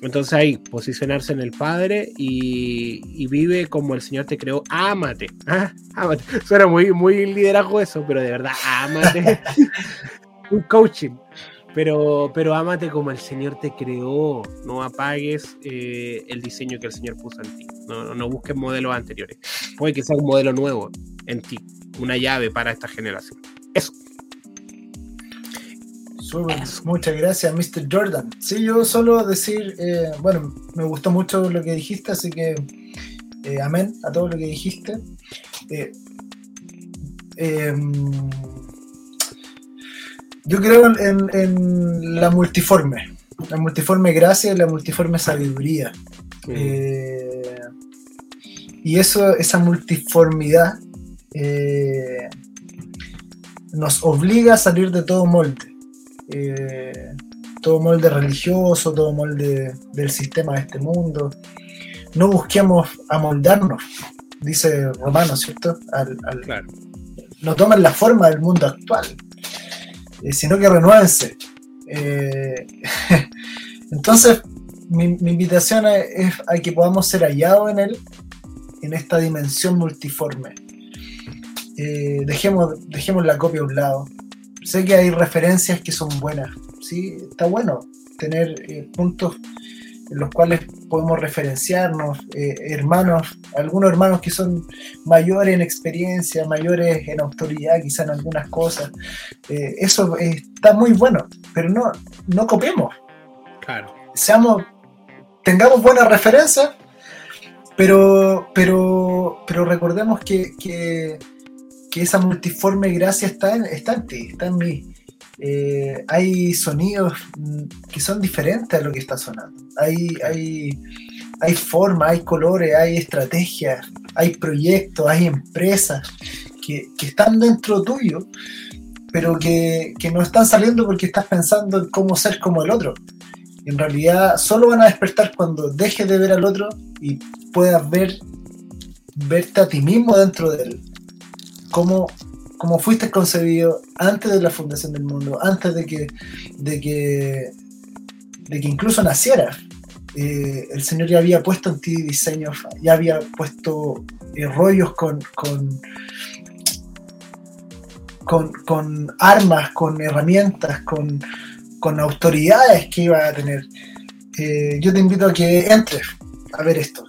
Entonces ahí, posicionarse en el Padre y, vive como el Señor te creó. Ámate. ¿ah? Ámate. Suena muy, muy liderazgo eso, pero de verdad, ámate. Un coaching. Pero, pero ámate como el Señor te creó. No apagues eh, el diseño que el Señor puso en ti. No, no busques modelos anteriores. Puede que sea un modelo nuevo en ti. Una llave para esta generación. Eso. Muchas gracias, Mr. Jordan. Sí, yo solo decir, eh, bueno, me gustó mucho lo que dijiste, así que eh, amén a todo lo que dijiste. Yo creo en, la multiforme, la multiforme gracia y la multiforme sabiduría. y eso, esa multiformidad nos obliga a salir de todo molde. Eh, todo molde religioso, todo molde del sistema de este mundo. No busquemos amoldarnos, dice Romano, ¿cierto? Al, No tomen la forma del mundo actual, eh, sino que renuévense. Eh, entonces, mi, invitación es a que podamos ser hallados en él, en esta dimensión multiforme. dejemos, dejemos la copia a un lado, sé que hay referencias que son buenas, ¿sí? Está bueno tener eh, puntos en los cuales podemos referenciarnos, eh, hermanos, algunos hermanos que son mayores en experiencia, mayores en autoridad, quizá en algunas cosas. Eh, eso está muy bueno, pero no, no copiemos. Claro. Seamos, tengamos buenas referencias, pero, pero, pero recordemos que, que, que esa multiforme gracia está en, está en ti, está en mí. Eh, hay sonidos mm, que son diferentes a lo que está sonando. Hay, hay, hay forma, hay colores, hay estrategias, hay proyectos, hay empresas que, están dentro tuyo, pero que, que, no están saliendo porque estás pensando en cómo ser como el otro. En realidad solo van a despertar cuando dejes de ver al otro y puedas ver verte a ti mismo dentro de él. Cómo, cómo fuiste concebido antes de la fundación del mundo, antes de que, de que, de que incluso naciera. Eh, el Señor ya había puesto en ti diseños, ya había puesto eh, rollos con, con, con, armas, con herramientas, con, con, autoridades que iba a tener. Eh, yo te invito a que entres a ver esto.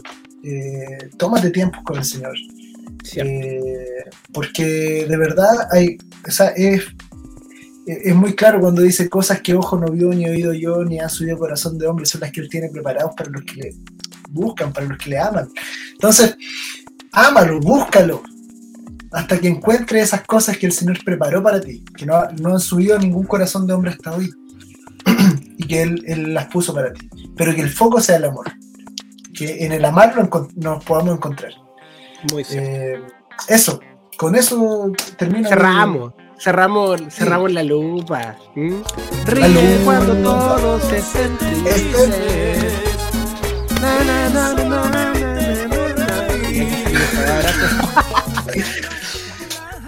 Tómate tiempo con el Señor. Eh, porque de verdad hay, es, muy claro cuando dice cosas que ojo no vio, ni oído yo, ni ha subido corazón de hombre, son las que él tiene preparados para los que le buscan, para los que le aman. Entonces, ámalo, búscalo, hasta que encuentre esas cosas que el Señor preparó para ti, que no, no han subido a ningún corazón de hombre hasta hoy, y que él, las puso para ti. Pero que el foco sea el amor, que en el amar nos podamos encontrar. Muy eh, eso, con eso termina. Cerramos. Cerramos, sí. cerramos la lupa. ¿Mm? Ríe la lupa. cuando todo se na, na,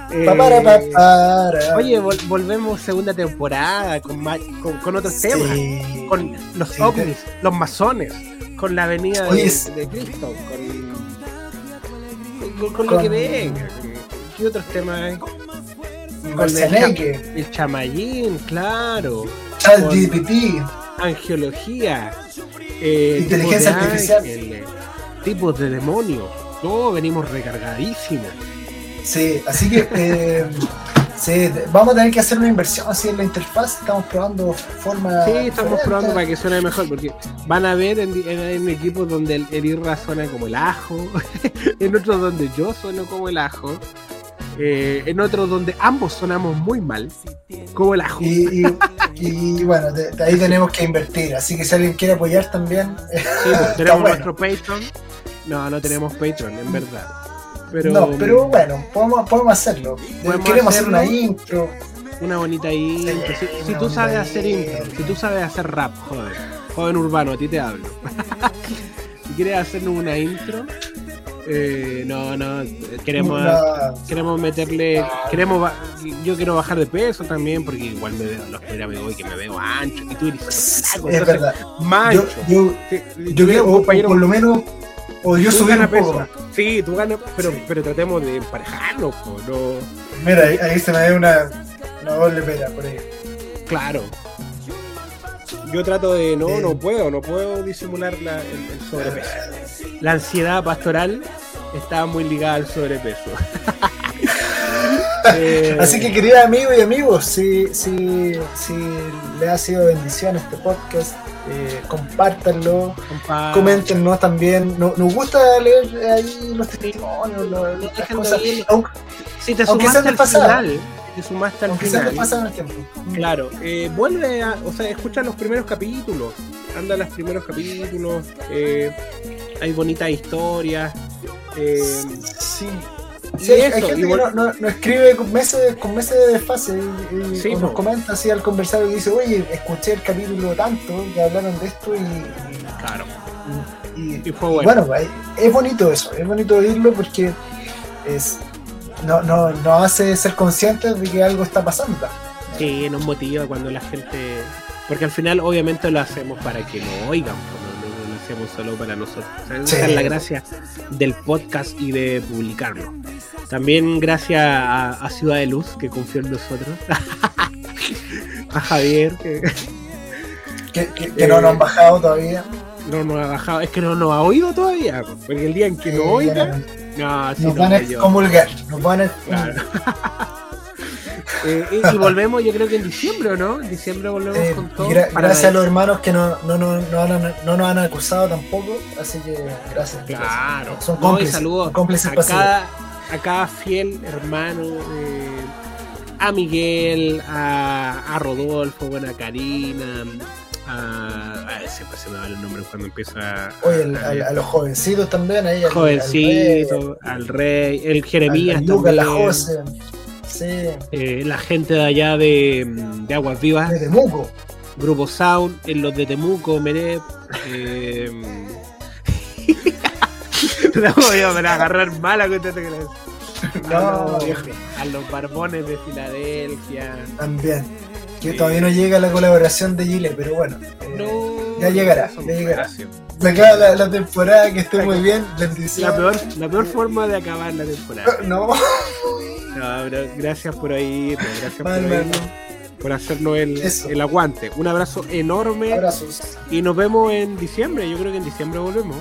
Eh. Oye, vol volvemos segunda temporada con, con, con otros sí. temas, con los ovnis, los masones, con la avenida de, de, Cristo, con, con, lo que venga. ¿Qué otros temas hay? Con el, el chamayín, claro. ChatGPT. Angiología. Eh, Inteligencia artificial. Ángel, tipos de demonios. Todos venimos recargadísimos. Sí, así que eh, sí, vamos a tener que hacer una inversión así en la interfaz. Estamos probando forma. Sí, estamos probando para que suene mejor, porque van a ver en, en, en equipos donde el, el, IRRA suena como el ajo, en otros donde yo sueno como el ajo. Eh, en otros donde ambos sonamos muy mal, como el ajo. Y, y, y bueno, de, de, ahí tenemos que invertir. Así que si alguien quiere apoyar también. Sí, pues, tenemos bueno. nuestro Patreon. No, no tenemos Patreon, en verdad. Pero, no, pero bueno, podemos, podemos hacerlo. ¿Podemos Queremos hacerlo? hacer una intro. Una bonita intro. Si, si tú sabes hacer intro, si tú sabes hacer rap, joven, joven urbano, a ti te hablo. si quieres hacernos una intro, eh, no, no, queremos, no. queremos meterle, queremos, yo quiero bajar de peso también, porque igual me veo, los programas hoy que me veo ancho, y tú eres flaco, es verdad. Mancho. Yo, yo, yo, yo creo, por lo menos o yo subí un poco. Peso. Sí, tú ganas, pero, sí. pero tratemos de emparejarlo, no. Mira, ahí, ahí, se me ve una, una doble pera por ahí. Claro. Yo trato de, no, eh. no puedo, no puedo disimular la, el, el, sobrepeso. La ansiedad pastoral está muy ligada al sobrepeso. eh, Así que queridos amigos y amigos, si, si, si le ha sido bendición este podcast, eh, compártanlo, Compart coméntenos también. Nos, nos, gusta leer ahí los testimonios, los, las cosas. Aunque, si te al final, te sumaste al aunque final. tiempo. Claro, eh, vuelve a, o sea, escucha los primeros capítulos, anda los primeros capítulos, eh, hay bonitas historias. Eh, sí. Sí, hay, eso, hay, gente que no, no, no, escribe con meses, con meses de desfase y, y sí, nos comenta así al conversar y dice, oye, escuché el capítulo tanto que hablaron de esto y. y claro. Y, y fue bueno. bueno. es bonito eso, es bonito oírlo porque es, no, no, nos hace ser conscientes de que algo está pasando. Sí, nos motiva cuando la gente. Porque al final, obviamente, lo hacemos para que lo oigan, no lo hacemos solo para nosotros. O sea, esa sí. es la gracia del podcast y de publicarlo. También gracias a, a, Ciudad de Luz, que confió en nosotros. a Javier, que. Que, que, que eh, no nos han bajado todavía. No nos ha bajado, es que no nos ha oído todavía. Porque el día en que nos oiga. No, sí, nos van a comulgar, nos van a. Claro. Eh, y, y volvemos, yo creo que en diciembre, ¿o no? En diciembre volvemos Eh, con todo. gra- gracias a los hermanos que no, no, no, no, han- no nos han acusado tampoco, así que gracias. Claro. gracias. Son No, cómplices, saludos cómplices a pasivos. cada, a cada fiel hermano, eh, a Miguel, a, a Rodolfo, bueno, a Karina, a, a- siempre se me va el nombre cuando empieza a, Oye, el- a- los jovencitos también, ahí. al- jovencito, al rey, el al rey, Jeremías al Lucas, la también, Jose. Sí, eh, la gente de allá de, de Aguas Vivas, de Temuco. Grupo Sound, en los de Temuco, Merep. Eh, no, voy a me la agarrar mala con que le- No, a, los, a los barbones de Filadelfia. También. Que todavía no llega la colaboración de Chile, pero bueno. eh, No, ya llegará, ya llegará. Se acaba la, la temporada, que esté muy bien. Bendiciones. La peor, la peor forma de acabar la temporada. No, No, pero gracias por ahí, gracias por, ahí, por hacernos el, el aguante. Un abrazo enorme Abrazos. y nos vemos en diciembre. Yo creo que en diciembre volvemos,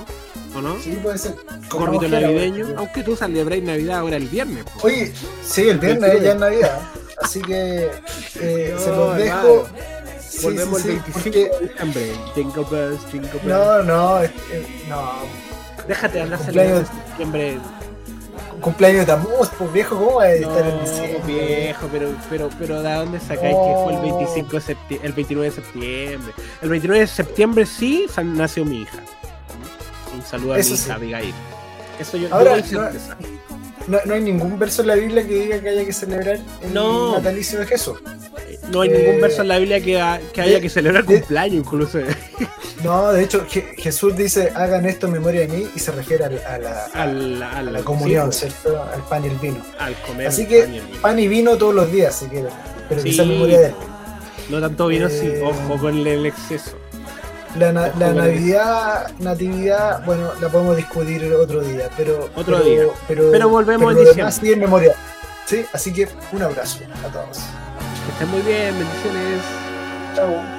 ¿o no? Sí, puede ser. Corrito navideño, aunque tú celebráis Navidad ahora el viernes. Oye, sí, el viernes ya es Navidad. Así que eh, No, se los dejo. Sí, Volvemos sí, el sí, 25 porque- de diciembre. Jingle bells, jingle bells. No, no, eh, no. Déjate de andar Cumpleaños. en diciembre. Cumpleaños de Tamuz, pues viejo, ¿cómo va a estar en No, diciembre? viejo, pero, pero, pero ¿de dónde sacáis No. que fue el 25 de septiembre, el 29 de septiembre? El 29 de septiembre sí nació mi hija. Un saludo a Eso mi sí. hija, Abigail. Eso yo, yo Ahora, doy no-. No, hay ningún verso en la Biblia que diga que haya que celebrar el No. natalicio de Jesús. No hay eh, ningún verso en la Biblia que, ha- que haya de- que celebrar de- cumpleaños, incluso. No, de hecho, Je- Jesús dice, hagan esto en memoria de mí y se refiere a, la, a Al, al- la comunión, sí, ¿cierto? Al pan y el vino. al comer Así que pan y vino. Pan y vino todos los días, si quieren. Pero Sí. sea en memoria de él. No tanto vino, sí. Eh, Ojo con el exceso. La, na- la Navidad, Natividad, bueno, la podemos discutir otro día, pero... Otro pero- día. Pero, Pero volvemos pero en diciembre. en memoria. Sí, así que un abrazo a todos. Que estén muy bien, bendiciones. Chao.